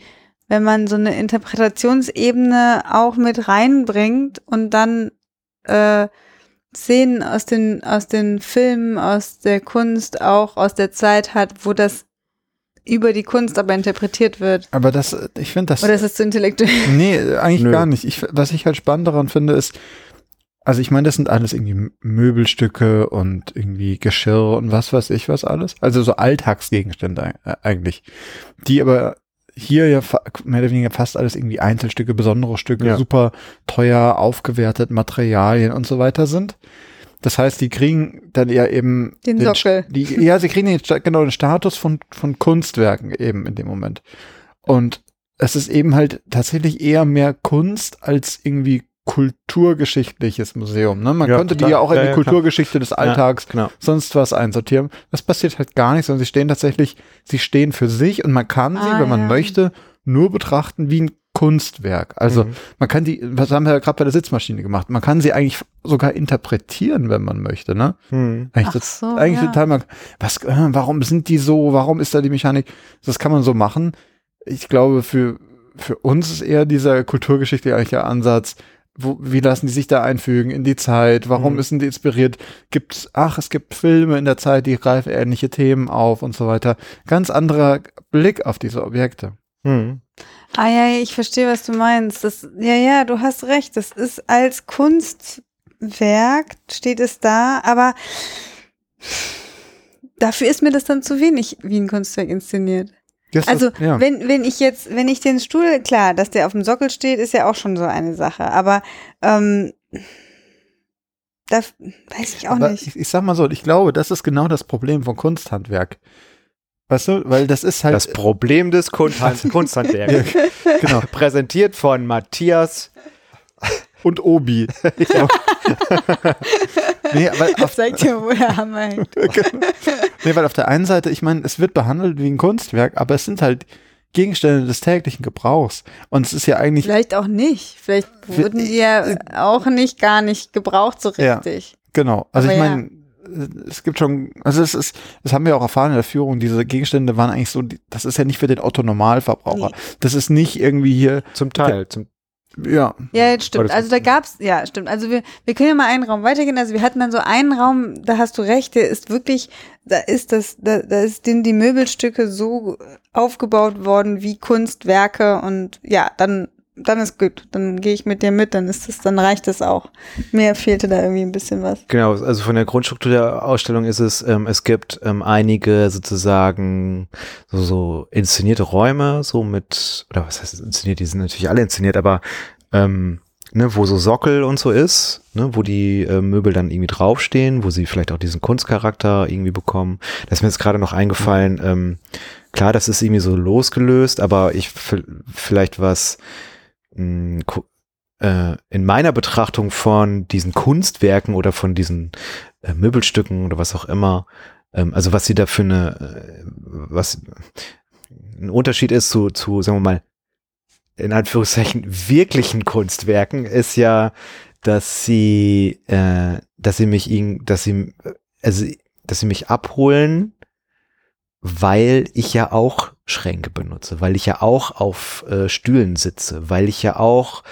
wenn man so eine Interpretationsebene auch mit reinbringt und dann äh, Szenen aus den, aus den Filmen, aus der Kunst, auch aus der Zeit hat, wo das über die Kunst aber interpretiert wird. aber das, ich finde das Oder ist das zu intellektuell? Nee, eigentlich Nö. gar nicht. Ich, was ich halt spannend daran finde, ist, also ich meine, das sind alles irgendwie Möbelstücke und irgendwie Geschirr und was weiß ich was alles. Also so Alltagsgegenstände äh, eigentlich. Die aber hier ja mehr oder weniger fast alles irgendwie Einzelstücke, besondere Stücke, Ja. super teuer aufgewertet, Materialien und so weiter sind. Das heißt, die kriegen dann ja eben Den St- Sockel. Die, ja, sie kriegen den, genau den Status von, von Kunstwerken eben in dem Moment. Und es ist eben halt tatsächlich eher mehr Kunst als irgendwie kulturgeschichtliches Museum. Ne? Man Ja, könnte die klar. ja auch in Ja, die ja, klar. Kulturgeschichte des Alltags, genau. sonst was einsortieren. Das passiert halt gar nicht, sondern sie stehen tatsächlich, sie stehen für sich und man kann sie, Ah, wenn man ja. möchte, nur betrachten wie ein Kunstwerk. Also Mhm. man kann die, was haben wir ja gerade bei der Sitzmaschine gemacht, man kann sie eigentlich sogar interpretieren, wenn man möchte, ne? Mhm. Eigentlich, das, so, eigentlich ja. total mag. Was, äh, warum sind die so? Warum ist da die Mechanik? Das kann man so machen. Ich glaube, für, für uns ist eher dieser kulturgeschichtliche Ansatz, wo, wie lassen die sich da einfügen in die Zeit? Warum Mhm. sind die inspiriert? Gibt's, ach, es gibt Filme in der Zeit, die greifen ähnliche Themen auf und so weiter. Ganz anderer Blick auf diese Objekte. Mhm. Ah ja, ich verstehe, was du meinst. Das, ja, ja, du hast recht. Das ist als Kunstwerk steht es da, aber dafür ist mir das dann zu wenig wie ein Kunstwerk inszeniert. Das Also, ist, ja. wenn, wenn ich jetzt, wenn ich den Stuhl, klar, dass der auf dem Sockel steht, ist ja auch schon so eine Sache, aber ähm, da weiß ich auch Aber nicht. Ich, ich sag mal so, ich glaube, das ist genau das Problem von Kunsthandwerk. Weißt du, weil das ist halt. Das Problem des Kunsthand Kunsthandwerks. genau. Präsentiert von Matthias. Und Obi. So. nee, weil auf, Zeig dir, wo der Hammer hängt. nee, weil auf der einen Seite, ich meine, es wird behandelt wie ein Kunstwerk, aber es sind halt Gegenstände des täglichen Gebrauchs. Und es ist ja eigentlich. Vielleicht auch nicht. Vielleicht wurden die ja auch nicht gar nicht gebraucht so Ja. richtig. Genau. Also Aber ich ja. Es gibt schon, also es ist, das haben wir auch erfahren in der Führung, diese Gegenstände waren eigentlich so, das ist ja nicht für den Otto-Normalverbraucher. Nee. Das ist nicht irgendwie hier, Zum Teil. Zum, ja, Ja, stimmt. Also da gab's, ja, stimmt. Also wir, wir können ja mal einen Raum weitergehen. Also wir hatten dann so einen Raum, da hast du recht, der ist wirklich, da ist das, da, da ist sind die Möbelstücke so aufgebaut worden wie Kunstwerke und ja, dann dann ist gut. Dann gehe ich mit dir mit, dann ist das, dann reicht das auch. Mir fehlte da irgendwie ein bisschen was. Genau, also von der Grundstruktur der Ausstellung ist es, ähm, es gibt ähm, einige sozusagen so, so inszenierte Räume, so mit, oder was heißt inszeniert, die sind natürlich alle inszeniert, aber ähm, ne, wo so Sockel und so ist, ne, wo die äh, Möbel dann irgendwie draufstehen, wo sie vielleicht auch diesen Kunstcharakter irgendwie bekommen. Das ist mir jetzt gerade noch eingefallen. Ähm, klar, das ist irgendwie so losgelöst, aber ich vielleicht was mh, äh, in meiner Betrachtung von diesen Kunstwerken oder von diesen äh, Möbelstücken oder was auch immer, ähm, also was sie da für eine, äh, was ein Unterschied ist zu, zu, sagen wir mal, in Anführungszeichen wirklichen Kunstwerken ist ja, dass sie, äh, dass sie mich dass sie, also, dass sie mich abholen, weil ich ja auch Schränke benutze, weil ich ja auch auf äh, Stühlen sitze, weil ich ja auch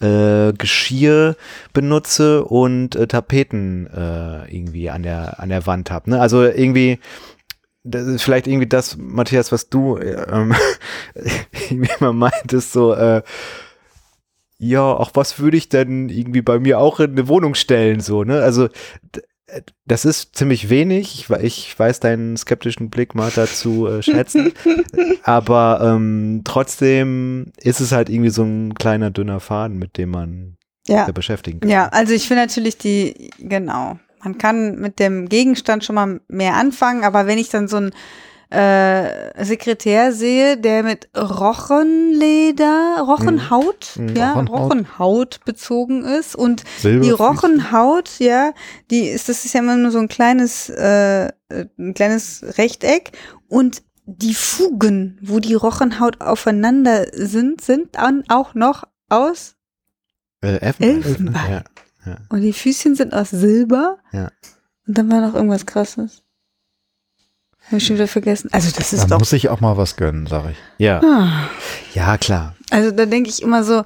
äh, Geschirr benutze und äh, Tapeten äh, irgendwie an der an der Wand habe. Ne? Also irgendwie das ist vielleicht irgendwie das, Matthias, was du ähm, irgendwie immer meintest, so, äh, ja, auch was würde ich denn irgendwie bei mir auch in eine Wohnung stellen, so, ne? Also, das ist ziemlich wenig. Ich, ich weiß deinen skeptischen Blick mal dazu äh, schätzen. aber ähm, trotzdem ist es halt irgendwie so ein kleiner dünner Faden, mit dem man ja. beschäftigen kann. Ja, also ich finde natürlich die, genau, man kann mit dem Gegenstand schon mal mehr anfangen, aber wenn ich dann so ein äh, Sekretär sehe, der mit Rochenleder, Rochenhaut, mhm. ja, Rochenhaut. Rochenhaut. bezogen ist und die Rochenhaut, ja, die ist, das ist ja immer nur so ein kleines, äh, ein kleines Rechteck und die Fugen, wo die Rochenhaut aufeinander sind, sind dann auch noch aus äh, Elfenbein. Elfenbein. Ja. Und die Füßchen sind aus Silber. Ja. Und dann war noch irgendwas krasses. Habe ich schon wieder vergessen. Also das ist da doch. muss ich auch mal was gönnen, sag ich. Ja. Ah. Ja, klar. Also da denke ich immer so,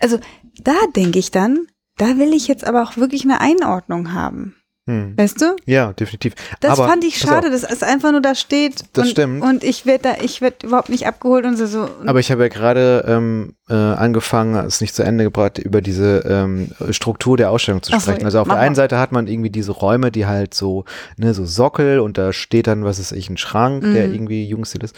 also da denke ich dann, da will ich jetzt aber auch wirklich eine Einordnung haben. Hm. Weißt du? Ja, definitiv. Das Aber, fand ich schade, dass es einfach nur da steht. Das und, stimmt. Und ich werde da, ich werde überhaupt nicht abgeholt und so. so Aber ich habe ja gerade ähm, äh, angefangen, es nicht zu Ende gebracht, über diese ähm, Struktur der Ausstellung zu sprechen. So, also auf der einen Seite hat man irgendwie diese Räume, die halt so, ne, so Sockel und da steht dann, was ist ich, ein Schrank, mhm. der irgendwie Jugendstil ist.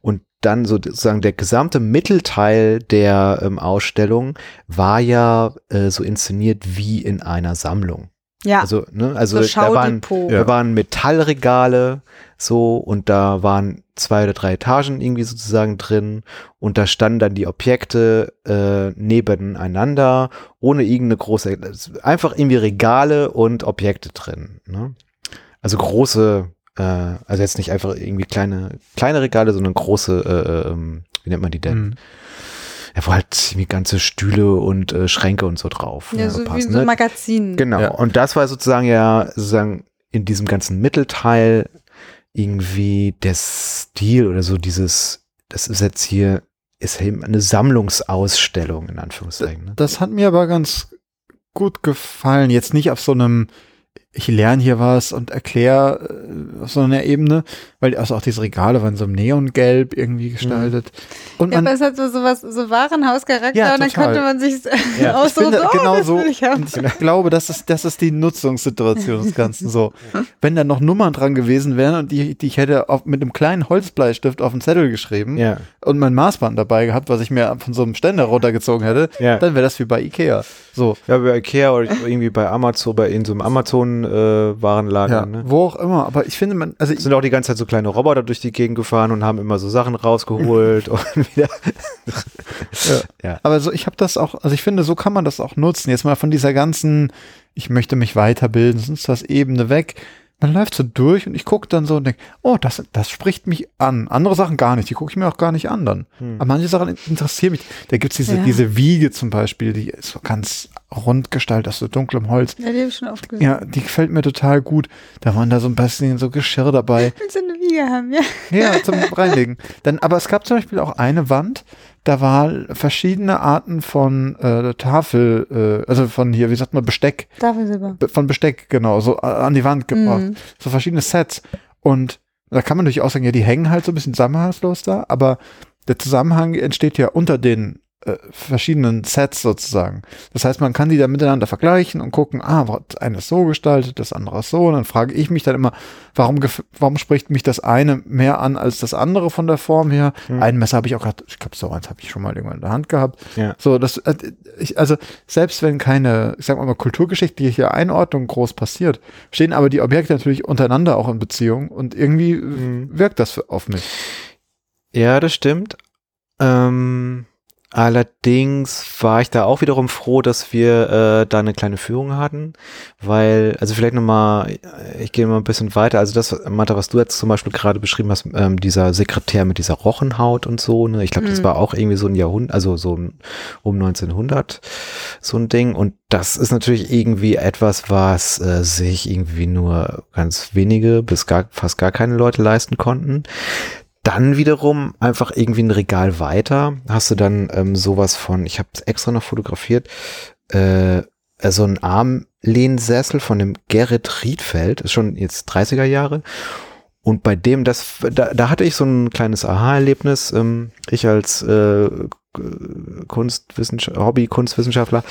Und dann sozusagen der gesamte Mittelteil der ähm, Ausstellung war ja äh, so inszeniert wie in einer Sammlung. Ja. Also, ne, also so da, waren, da waren Metallregale so und da waren zwei oder drei Etagen irgendwie sozusagen drin und da standen dann die Objekte äh, nebeneinander ohne irgendeine große, einfach irgendwie Regale und Objekte drin. Ne? Also große, äh, also jetzt nicht einfach irgendwie kleine, kleine Regale, sondern große, äh, äh, wie nennt man die denn? Mhm ja, wo halt irgendwie ganze Stühle und äh, Schränke und so drauf. Ja, so passen, wie so ein ne? Magazin. Genau. Ja. Und das war sozusagen ja sozusagen in diesem ganzen Mittelteil irgendwie der Stil oder so dieses, das ist jetzt hier, ist eben eine Sammlungsausstellung in Anführungszeichen. Ne? Das hat mir aber ganz gut gefallen. Jetzt nicht auf so einem ich lerne hier was und erkläre äh, auf so einer Ebene, weil also auch diese Regale waren so im Neongelb irgendwie gestaltet. Mhm. Und man, ja, aber es hat so, so was, so Warenhauscharakter ja, und dann konnte man sich ja. aussuchen, so, oh, genau so. Ich, ich, glaube, das ist, das ist die Nutzungssituation des Ganzen so. Wenn da noch Nummern dran gewesen wären und die, die ich hätte auf, mit einem kleinen Holzbleistift auf den Zettel geschrieben ja. und mein Maßband dabei gehabt, was ich mir von so einem Ständer runtergezogen hätte, ja. dann wäre das wie bei Ikea. So. Ja, bei Ikea oder irgendwie bei Amazon, bei in so einem Amazon äh, Warenlager. Ja, ne? Wo auch immer, aber ich finde man, also sind auch die ganze Zeit so kleine Roboter durch die Gegend gefahren und haben immer so Sachen rausgeholt und wieder. ja. ja. Aber so, ich habe das auch, also ich finde, so kann man das auch nutzen. Jetzt mal von dieser ganzen, ich möchte mich weiterbilden, sonst was Ebene weg man läuft so durch und ich gucke dann so und denke, oh, das, das spricht mich an. Andere Sachen gar nicht, die gucke ich mir auch gar nicht an dann. Hm. Aber manche Sachen interessieren mich. Da gibt's diese, ja. diese Wiege zum Beispiel, die ist so ganz rund gestaltet, aus so dunklem Holz. Ja, die habe ich schon oft gesehen. Ja, die gefällt mir total gut. Da waren da so ein bisschen so Geschirr dabei. Ich will so eine Wiege haben, ja. Ja, zum Reinlegen. Dann, aber es gab zum Beispiel auch eine Wand, da war verschiedene Arten von äh, Tafel, äh, also von hier, wie sagt man, Besteck. Tafelsilber. Von Besteck, genau, so äh, an die Wand gebracht. Mm. So verschiedene Sets. Und da kann man durchaus sagen, ja, die hängen halt so ein bisschen zusammenhangslos da, aber der Zusammenhang entsteht ja unter den äh, verschiedenen Sets sozusagen. Das heißt, man kann die dann miteinander vergleichen und gucken, ah, das eine ist so gestaltet, das andere ist so. Und dann frage ich mich dann immer, warum, warum spricht mich das eine mehr an als das andere von der Form her? Mhm. Ein Messer habe ich auch gerade, ich glaube, so eins habe ich schon mal irgendwann in der Hand gehabt. Ja. So, das, äh, ich, also selbst wenn keine, ich sag mal, kulturgeschichtliche Einordnung groß passiert, stehen aber die Objekte natürlich untereinander auch in Beziehung und irgendwie mhm. wirkt das auf mich. Ja, das stimmt. Ähm, allerdings war ich da auch wiederum froh, dass wir äh, da eine kleine Führung hatten, weil, also vielleicht nochmal, ich gehe mal ein bisschen weiter, also das, Martha, was du jetzt zum Beispiel gerade beschrieben hast, ähm, dieser Sekretär mit dieser Rochenhaut und so, ne, ich glaube, mhm. das war auch irgendwie so ein Jahrhundert, also so ein, um 1900 so ein Ding und das ist natürlich irgendwie etwas, was äh, sich irgendwie nur ganz wenige bis gar, fast gar keine Leute leisten konnten. Dann wiederum einfach irgendwie ein Regal weiter hast du dann ähm, sowas von, ich habe es extra noch fotografiert, äh, so ein Armlehnsessel von dem Gerrit Riedfeld, ist schon jetzt 30er Jahre. Und bei dem, das, da, da hatte ich so ein kleines Aha-Erlebnis. Ähm, ich als äh, Kunstwissenschaftler, Hobby-Kunstwissenschaftler,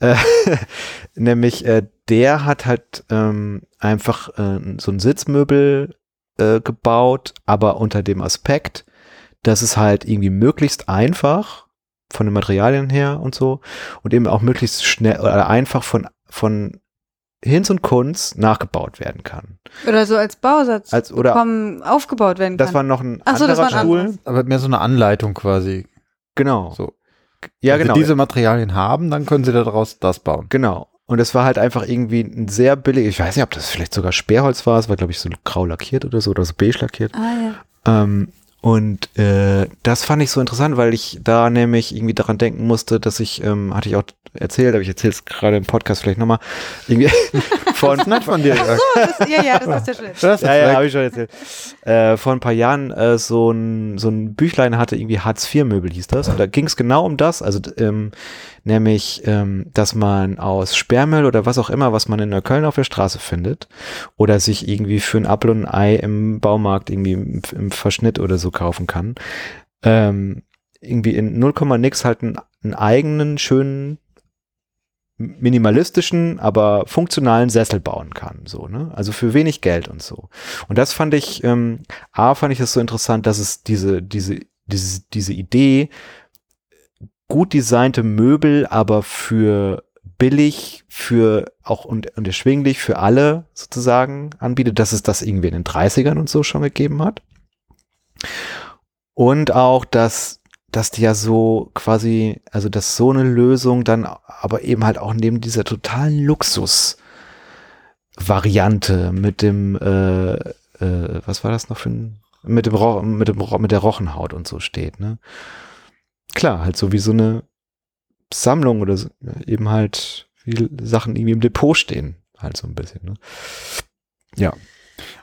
äh, nämlich äh, der hat halt ähm, einfach äh, so ein Sitzmöbel äh, gebaut, aber unter dem Aspekt, dass es halt irgendwie möglichst einfach von den Materialien her und so und eben auch möglichst schnell oder einfach von, von Hinz und Kunst nachgebaut werden kann. Oder so als Bausatz als, oder bekommen, aufgebaut werden kann. Das war noch ein Ach so, anderer das war ein Stuhl. Aber mehr so eine Anleitung quasi. Genau. So. Ja, Wenn genau. Sie diese Materialien haben, dann können Sie daraus das bauen. Genau. Und es war halt einfach irgendwie ein sehr billig, ich weiß nicht, ob das vielleicht sogar Sperrholz war, es war, glaube ich, so grau lackiert oder so, oder so beige lackiert. Ah, ja. Ähm, und äh, das fand ich so interessant, weil ich da nämlich irgendwie daran denken musste, dass ich, ähm, hatte ich auch erzählt, aber ich erzähle es gerade im Podcast vielleicht nochmal, irgendwie von, das von dir. Ach so, das, ja, ja, das ist ja schön. Das ja, ja, habe ich schon erzählt. Äh, vor ein paar Jahren äh, so, ein, so ein Büchlein hatte, irgendwie Hartz-IV-Möbel hieß das. Und da ging es genau um das, also ähm, nämlich, ähm, dass man aus Sperrmüll oder was auch immer, was man in Neukölln auf der Straße findet, oder sich irgendwie für ein Apfel und ein Ei im Baumarkt irgendwie im, im Verschnitt oder so kaufen kann, ähm, irgendwie in 0, nix halt einen, einen eigenen, schönen minimalistischen, aber funktionalen Sessel bauen kann, so, ne? Also für wenig Geld und so. Und das fand ich, ähm, A, fand ich es so interessant, dass es diese, diese, diese, diese Idee, gut designte Möbel, aber für billig, für auch und, und erschwinglich für alle sozusagen anbietet, dass es das irgendwie in den 30ern und so schon gegeben hat. Und auch, dass dass die ja so quasi, also dass so eine Lösung dann aber eben halt auch neben dieser totalen Luxus-Variante mit dem, äh, äh, was war das noch für ein, mit dem, Ro mit dem, Ro mit der Rochenhaut und so steht, ne? Klar, halt so wie so eine Sammlung oder so, eben halt viele Sachen irgendwie im Depot stehen, halt so ein bisschen, ne? Ja.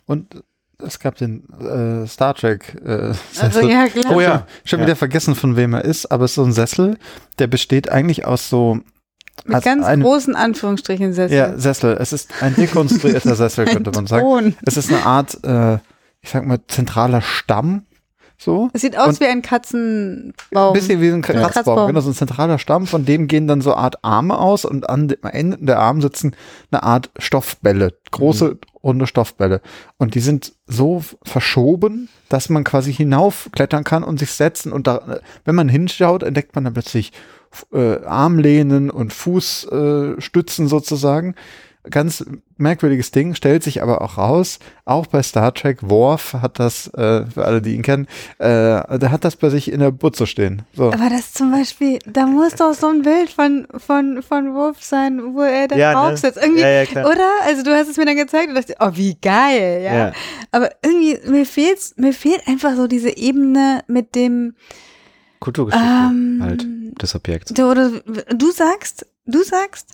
Und es gab den äh, Star Trek äh, Also, ja, klar. Oh ja, schon ja. wieder vergessen, von wem er ist, aber es ist so ein Sessel, der besteht eigentlich aus so mit ganz eine, großen Anführungsstrichen Sessel. Ja, Sessel. Es ist ein dekonstruierter Sessel, könnte man sagen. Thron. Es ist eine Art, äh, ich sag mal, zentraler Stamm. So. Es sieht aus und wie ein Katzenbaum. Ein bisschen wie ein Kratzbaum. Kratzbaum. Genau, so ein zentraler Stamm, von dem gehen dann so Art Arme aus und an den Enden der Arme sitzen eine Art Stoffbälle. Große, mhm. runde Stoffbälle. Und die sind so verschoben, dass man quasi hinaufklettern kann und sich setzen. Und da, wenn man hinschaut, entdeckt man dann plötzlich äh, Armlehnen und Fußstützen äh, sozusagen ganz merkwürdiges Ding, stellt sich aber auch raus, auch bei Star Trek, Worf hat das, äh, für alle, die ihn kennen, äh, der hat das bei sich in der Butze stehen. So. Aber das zum Beispiel, da muss doch so ein Bild von, von, von Worf sein, wo er da ja, drauf ne? sitzt. Irgendwie, ja, ja, oder? Also du hast es mir dann gezeigt und dachte, oh, wie geil, ja. ja. Aber irgendwie, mir fehlt, mir fehlt einfach so diese Ebene mit dem Kulturgeschichte ähm, halt des Objekts. Du, oder, du sagst, du sagst,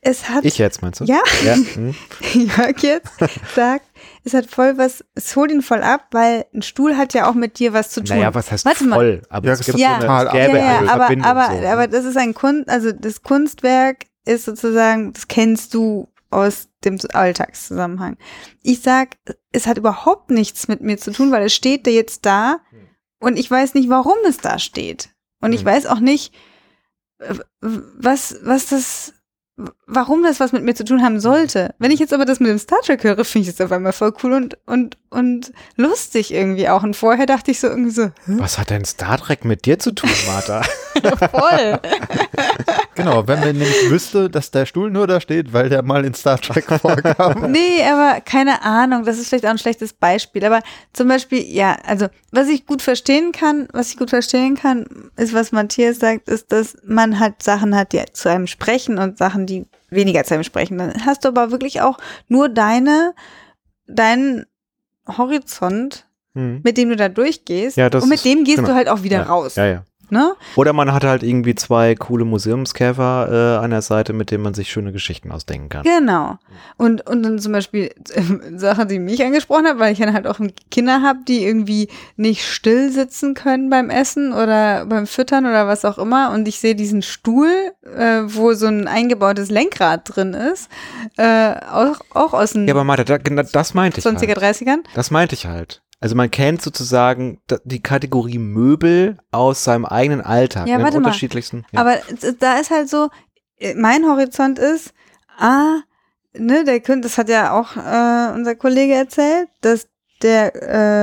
es hat. Ich jetzt meinst du? Ja. ja. Hm. Jörg jetzt sagt, es hat voll was, es holt ihn voll ab, weil ein Stuhl hat ja auch mit dir was zu tun. Naja, was heißt Warte voll? Mal. Aber ja, es gibt ja, so eine, es gäbe ja, ja, aber, aber, so. aber das ist ein Kunst, also das Kunstwerk ist sozusagen, das kennst du aus dem Alltagszusammenhang. Ich sag, es hat überhaupt nichts mit mir zu tun, weil es steht da jetzt da hm. und ich weiß nicht, warum es da steht. Und ich Mhm. weiß auch nicht, was, was das, warum das was mit mir zu tun haben sollte. Wenn ich jetzt aber das mit dem Star Trek höre, finde ich das auf einmal voll cool und, und, und lustig irgendwie auch. Und vorher dachte ich so irgendwie so, Was hat denn Star Trek mit dir zu tun, Martha? voll. Genau, wenn man nämlich wüsste, dass der Stuhl nur da steht, weil der mal in Star Trek vorkam. Nee, aber keine Ahnung, das ist vielleicht auch ein schlechtes Beispiel. Aber zum Beispiel, ja, also was ich gut verstehen kann, was ich gut verstehen kann, ist, was Matthias sagt, ist, dass man halt Sachen hat, die zu einem sprechen und Sachen, die weniger einem sprechen. Dann hast du aber wirklich auch nur deine, deinen Horizont, Hm. mit dem du da durchgehst. Ja, und mit ist- dem gehst genau. du halt auch wieder Ja, raus. Ja, ja. Ne? Oder man hat halt irgendwie zwei coole Museumskäfer äh, an der Seite, mit denen man sich schöne Geschichten ausdenken kann. Genau. Und, und dann zum Beispiel äh, Sache, die mich angesprochen hat, weil ich dann halt auch Kinder habe, die irgendwie nicht still sitzen können beim Essen oder beim Füttern oder was auch immer. Und ich sehe diesen Stuhl, äh, wo so ein eingebautes Lenkrad drin ist, äh, auch, auch aus den Ja, aber Martha, da, das meinte ich 20er, halt. 30ern. Das meinte ich halt. Also man kennt sozusagen die Kategorie Möbel aus seinem eigenen Alltag. Ja, den warte mal. unterschiedlichsten. Ja. Aber da ist halt so, äh, mein Horizont ist, ah, ne, der Künstler, das hat ja auch äh, unser Kollege erzählt, dass der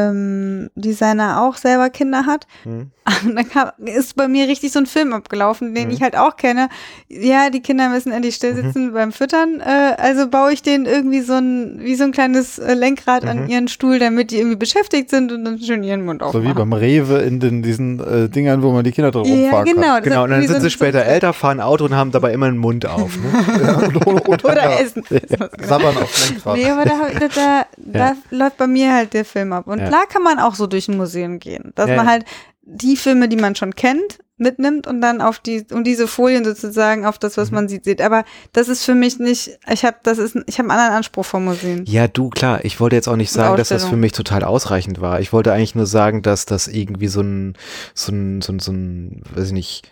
ähm, Designer auch selber Kinder hat. Hm. Und dann kam, ist bei mir richtig so ein Film abgelaufen, den Mhm. ich halt auch kenne. Ja, die Kinder müssen endlich still sitzen beim Füttern. Äh, also baue ich denen irgendwie so ein, wie so ein kleines äh, Lenkrad an Mhm. ihren Stuhl, damit die irgendwie beschäftigt sind und dann schön ihren Mund So aufmachen. wie beim Rewe in den, diesen äh, Dingern, wo man die Kinder drin ja, rumfahren genau. das Genau, hat und dann wie so sind sie später älter, fahren Auto und haben dabei immer einen Mund auf. Ne? kann. Ja, und, und, und, Oder ja, essen. Ja, sabbern auf Lenkrad. Nee, aber da, da, da, da läuft bei mir halt der Film ab. Und Ja. klar kann man auch so durch ein Museum gehen, dass Ja, man halt die Filme, die man schon kennt, mitnimmt und dann auf die und diese Folien sozusagen auf das, was Mhm. man sieht, sieht. Aber das ist für mich nicht. Ich habe das ist ich habe einen anderen Anspruch vor Museen. Ja, du, klar, ich wollte jetzt auch nicht sagen, dass das für mich total ausreichend war. Ich wollte eigentlich nur sagen, dass das irgendwie so ein, so ein, so ein, so ein weiß ich nicht,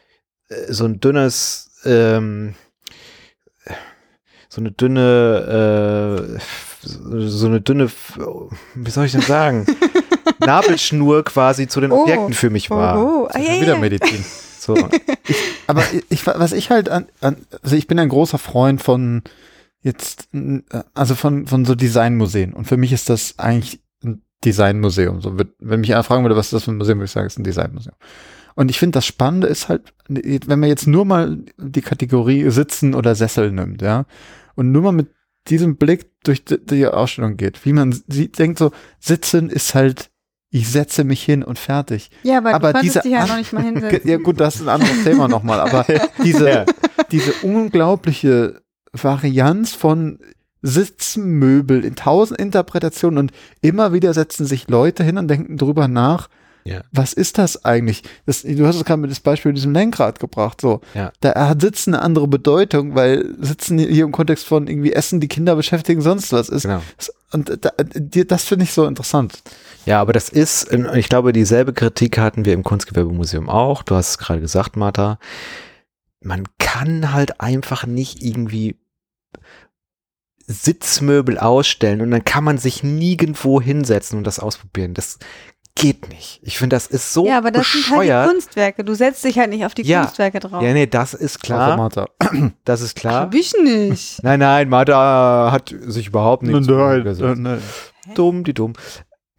äh, so ein dünnes, ähm, so eine dünne, äh, so eine dünne, wie soll ich denn sagen, Nabelschnur quasi zu den Oh. Objekten für mich war. Oh, ah, Das ist ja, wieder ja. Medizin. So. Aber ich, was ich halt an, an, also ich bin ein großer Freund von jetzt, also von, von so Designmuseen. Und für mich ist das eigentlich ein Designmuseum. So wenn mich einer fragen würde, was ist das für ein Museum, würde ich sagen, es ist ein Designmuseum. Und ich finde, das Spannende ist halt, wenn man jetzt nur mal die Kategorie Sitzen oder Sessel nimmt, ja, und nur mal mit diesem Blick durch die, die Ausstellung geht, wie man sieht, denkt so, Sitzen ist halt, ich setze mich hin und fertig. Ja, aber, Aber du diese dich ja noch nicht mal hinsetzen. Ja gut, das ist ein anderes Thema nochmal, aber diese, Ja. diese unglaubliche Varianz von Sitzmöbel in tausend Interpretationen und immer wieder setzen sich Leute hin und denken drüber nach, Ja. was ist das eigentlich? Das, du hast es gerade mit das Beispiel mit diesem Lenkrad gebracht, so. Ja. Da hat Sitzen eine andere Bedeutung, weil Sitzen hier im Kontext von irgendwie Essen, die Kinder beschäftigen, sonst was ist. Genau. Und da, das finde ich so interessant. Ja, aber das ist, ich glaube, dieselbe Kritik hatten wir im Kunstgewerbemuseum auch. Du hast es gerade gesagt, Martha. Man kann halt einfach nicht irgendwie Sitzmöbel ausstellen und dann kann man sich nirgendwo hinsetzen und das ausprobieren. Das geht nicht. Ich finde, das ist so ja, aber das sind halt bescheuert. die Kunstwerke. Du setzt dich halt nicht auf die Ja. Kunstwerke drauf. ja, nee, das ist klar. Martha. Das ist klar. Hab ich nicht. Nein, nein, Martha hat sich überhaupt nicht Nein, äh, nein. dumm, die dumm.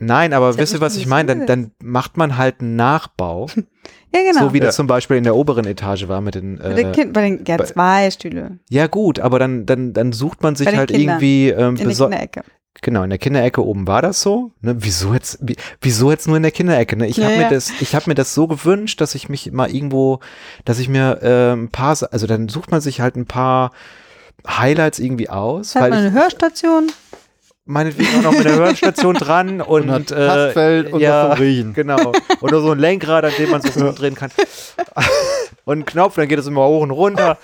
Nein, aber hab wisst ihr, was ich meine? Dann, dann macht man halt einen Nachbau. Ja, genau. So wie Ja. das zum Beispiel in der oberen Etage war mit den. bei den Äh, kind, bei den, ja, zwei Stühle. ja gut, aber dann, dann, dann sucht man sich halt Kindern. irgendwie ähm, In der Kinderecke. Genau in der Kinderecke oben war das so. Ne? Wieso jetzt? Wie, wieso jetzt nur in der Kinderecke? Ne? Ich Ja, habe mir das, ich habe mir das so gewünscht, dass ich mich mal irgendwo, dass ich mir äh, ein paar, also dann sucht man sich halt ein paar Highlights irgendwie aus, Hat weil man ich eine Hörstation. meinetwegen auch noch mit der Hörstation dran und, Und hat äh, und ja. Genau. Oder so ein Lenkrad, an dem man so rumdrehen kann. Und ein Knopf, dann geht es immer hoch und runter.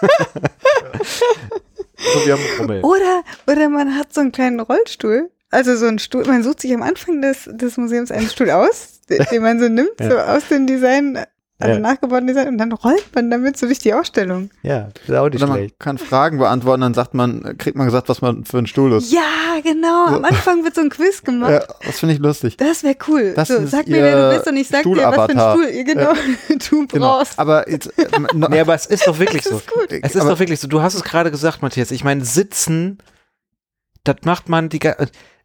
so wie am Rummel. Oder, oder man hat so einen kleinen Rollstuhl. Also so einen Stuhl, man sucht sich am Anfang des, des Museums einen Stuhl aus, den, den man so nimmt, Ja. so aus dem Design also Ja. nachgebauten Design und dann rollt man damit so durch die Ausstellung. Ja, ist auch nicht Oder man schlecht. kann Fragen beantworten, dann sagt man, kriegt man gesagt, was man für ein Stuhl ist. Ja, genau. Am Anfang wird so ein Quiz gemacht. Ja, das finde ich lustig. Das wäre cool. Das so, sag mir, wer du bist und ich sag dir, was für ein Stuhlavatar. Stuhl genau du Genau. brauchst. Aber jetzt, äh, Nee, aber es ist doch wirklich Das so. ist gut. Es ist aber- doch wirklich so. Du hast es gerade gesagt, Matthias. Ich meine, sitzen, das macht man die,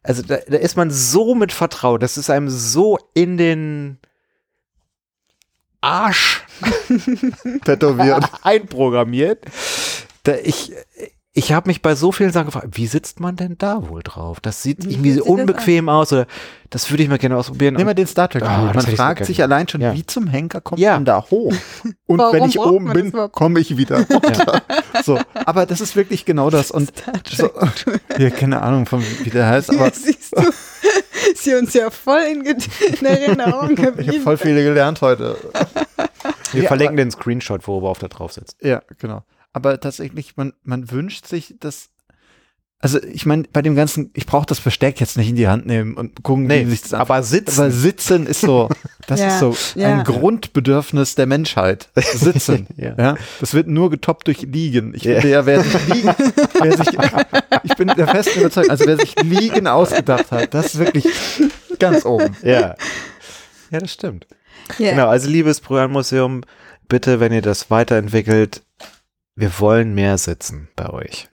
also da, da ist man so mit vertraut. Das ist einem so in den Arsch tätowiert. einprogrammiert. Da ich, ich habe mich bei so vielen Sachen gefragt, wie sitzt man denn da wohl drauf? Das sieht Wie irgendwie das unbequem aus oder das würde ich mal gerne ausprobieren. Nehmen wir den Star Trek. Das man fragt sich allein schon, Ja. wie zum Henker kommt Ja. man da hoch? Und Warum wenn ich oben bin, komme ich wieder runter. So, aber das ist wirklich genau das. Und so, ja, keine Ahnung, von wie der heißt, aber siehst du, ist sie uns ja voll in, in Erinnerung ich habe geblieben. voll viele gelernt heute. Wir Ja, verlinken den Screenshot, wo Worauf da drauf sitzt. Ja, genau. Aber tatsächlich, man, man wünscht sich das. Also ich meine, bei dem ganzen, ich brauche das Besteck jetzt nicht in die Hand nehmen und gucken, Nee, wie sich das aber sitzen. Aber sitzen ist so, das Ja, ist so ja. ein Grundbedürfnis der Menschheit. Sitzen. Ja. ja. Das wird nur getoppt durch Liegen. Ich Ja. finde ja, wer sich liegen, wer sich, ich bin der festen Überzeugung, also wer sich Liegen ausgedacht hat, das ist wirklich ganz oben. Ja. Ja, das stimmt. Ja. Genau, also liebes Brühan-Museum, bitte, wenn ihr das weiterentwickelt, wir wollen mehr sitzen bei euch.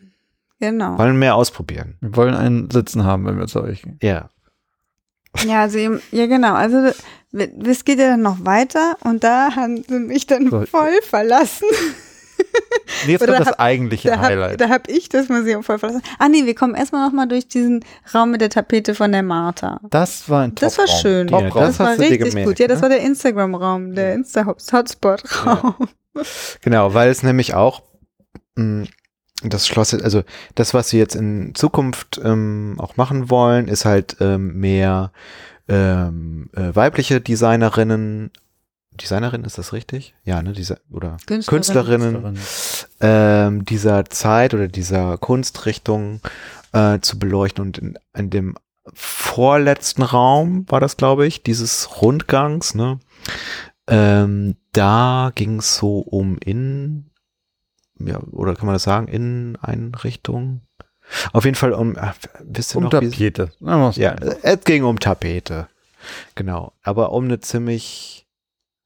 Genau. Wollen mehr ausprobieren. Wir wollen einen Sitzen haben, wenn wir zu euch gehen. Ja. Ja, also ja genau. Also es geht ja dann noch weiter und da haben sie mich dann So. voll verlassen. Nee, jetzt Oder kommt das hab- eigentliche Da habe Highlight. da hab ich das Museum voll verlassen. Ah nee, wir kommen erstmal noch mal durch diesen Raum mit der Tapete von der Martha. Das war ein Das war schön. Ja, Top-Raum. Das war richtig gemerkt, gut. Ja, das ne? war der Instagram-Raum, der Insta-Hotspot-Raum. Genau, weil es nämlich auch mh, das Schloss, also das, was sie jetzt in Zukunft ähm, auch machen wollen, ist halt ähm, mehr ähm, äh, weibliche Designerinnen. Designerin, ist das richtig? Ja, ne? Diese, oder Künstlerin. Künstlerinnen ähm, dieser Zeit oder dieser Kunstrichtung äh, zu beleuchten. Und in, in dem vorletzten Raum war das, glaube ich, dieses Rundgangs, ne? Ähm, da ging es so um in, ja, oder kann man das sagen, Inneneinrichtung? Auf jeden Fall um, ach, wisst ihr Um noch, wie, Tapete. Wir's ja, es ging um Tapete. Genau. Aber um eine ziemlich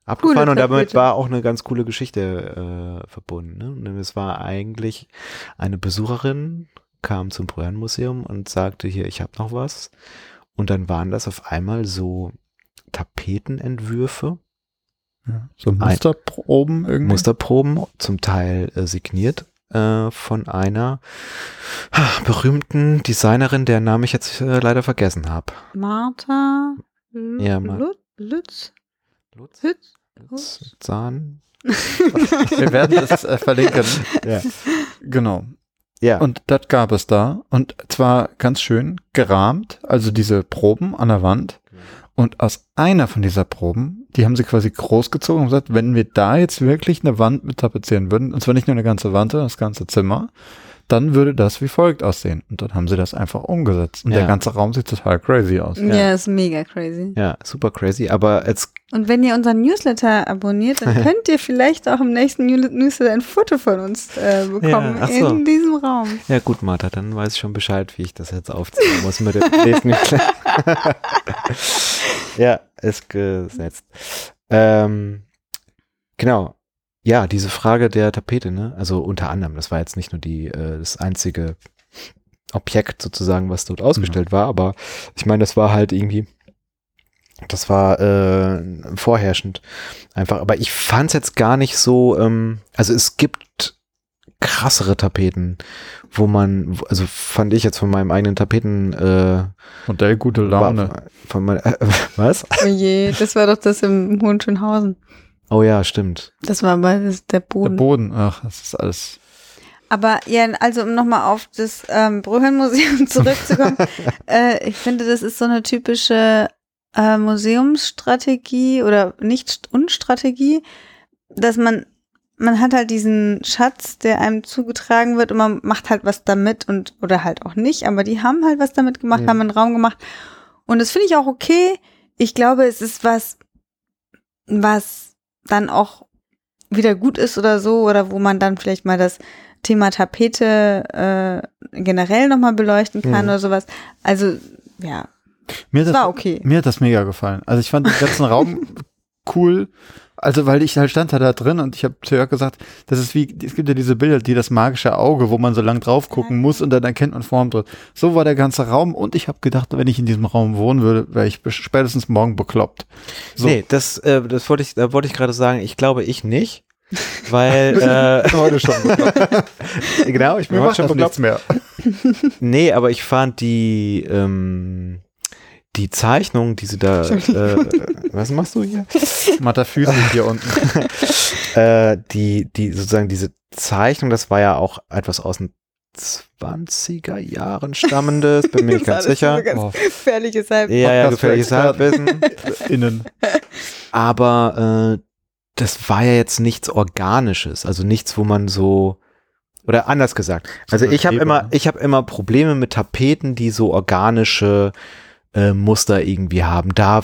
abgefahren und damit war auch eine ganz coole Geschichte äh, verbunden. Ne? Es war eigentlich eine Besucherin, kam zum Bröhren-Museum und sagte hier, ich habe noch was. Und dann waren das auf einmal so Tapetenentwürfe, Ja. So Musterproben irgendwie. Musterproben, zum Teil äh, signiert äh, von einer ah, berühmten Designerin, deren Namen ich jetzt äh, leider vergessen habe. Martha L- Ja, Mar- Lutz, Lutz, Lutz, Lutz. Lutz Zahn. Wir werden das äh, verlinken. Ja. Genau. Ja. Und das gab es da. Und zwar ganz schön gerahmt, also diese Proben an der Wand. Und aus einer von dieser Proben, die haben sie quasi großgezogen und gesagt, wenn wir da jetzt wirklich eine Wand mit tapezieren würden, und zwar nicht nur eine ganze Wand, sondern das ganze Zimmer, dann würde das wie folgt aussehen. Und dann haben sie das einfach umgesetzt. Und Ja. der ganze Raum sieht total crazy aus. Ja. ist mega crazy. ja, super crazy. Aber jetzt, Und wenn ihr unseren Newsletter abonniert, dann könnt ihr vielleicht auch im nächsten New- Newsletter ein Foto von uns äh, bekommen Ja, so. in diesem Raum. ja gut, Martha, dann weiß ich schon Bescheid, wie ich das jetzt aufziehen muss mit dem nächsten. ja, ist gesetzt. Ähm, genau. Ja, diese Frage der Tapete, ne? Also unter anderem, das war jetzt nicht nur die, äh, das einzige Objekt sozusagen, was dort ausgestellt war, aber ich meine, das war halt irgendwie, das war äh, vorherrschend einfach. Aber ich fand es jetzt gar nicht so, ähm, also es gibt krassere Tapeten, wo man, also fand ich jetzt von meinem eigenen Tapeten, äh, Modell gute Laune. von mein, äh, was? Oh je, das war doch das im Hohenschönhausen. Oh ja, stimmt. Das war aber das, der Der Boden. Boden, ach, das ist alles. Aber ja, also um nochmal auf das ähm, Brühlmuseum zurückzukommen, äh, ich finde, das ist so eine typische äh, Museumsstrategie oder nicht Unstrategie, dass man man hat halt diesen Schatz, der einem zugetragen wird und man macht halt was damit und oder halt auch nicht, aber die haben halt was damit gemacht, Mhm. haben einen Raum gemacht und das finde ich auch okay. Ich glaube, es ist was was dann auch wieder gut ist oder so, oder wo man dann vielleicht mal das Thema Tapete äh, generell nochmal beleuchten kann Mhm. oder sowas. Also, ja, Mir das das, war okay. mir hat das mega gefallen. Also ich fand den ganzen Raum cool. Also weil ich halt stand da, da drin und ich habe zu Jörg gesagt, das ist wie, es gibt ja diese Bilder, die das magische Auge, wo man so lang drauf gucken muss und dann erkennt man Form drin. So war der ganze Raum und ich habe gedacht, wenn ich in diesem Raum wohnen würde, wäre ich spätestens morgen bekloppt. So. Nee, das, äh, das wollte ich, da wollte ich gerade sagen, ich glaube ich nicht. Weil, äh, Heute schon. genau, ich bin Mir heute macht schon bekloppt. nichts mehr. Nee, aber ich fand die, ähm, die Zeichnung, die sie da, äh, was machst du hier? Metaphysik hier unten. äh, die, die, sozusagen diese Zeichnung, das war ja auch etwas aus den 20er Jahren stammendes, bin mir nicht ganz sicher. Oh. gefährliches Halb. Ja, ja, gefährliches Halbwissen. Innen. Aber äh, das war ja jetzt nichts Organisches, also nichts, wo man so oder anders gesagt. Also ich habe immer, ne? ich habe immer Probleme mit Tapeten, die so organische äh, Muster irgendwie haben. Da,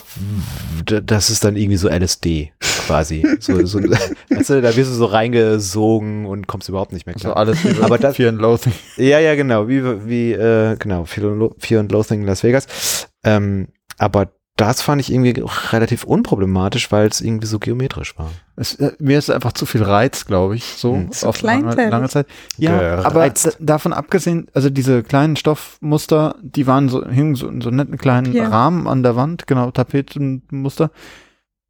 das ist dann irgendwie so LSD quasi. so, so, weißt du, da wirst du so reingesogen und kommst überhaupt nicht mehr So klar. alles wie Aber das- Fear and Loathing. Ja, ja, genau, wie, wie äh, genau, Fear and Lo- Fear and Loathing in Las Vegas. Ähm, aber das fand ich irgendwie relativ unproblematisch, weil es irgendwie so geometrisch war. Es, äh, mir ist einfach zu viel Reiz, glaube ich, so Hm. Auf lange, lange Zeit. Ja, Gereizt. aber davon abgesehen, also diese kleinen Stoffmuster, die waren so, hingen so in so netten kleinen Papier. Rahmen an der Wand, genau, Tapetenmuster.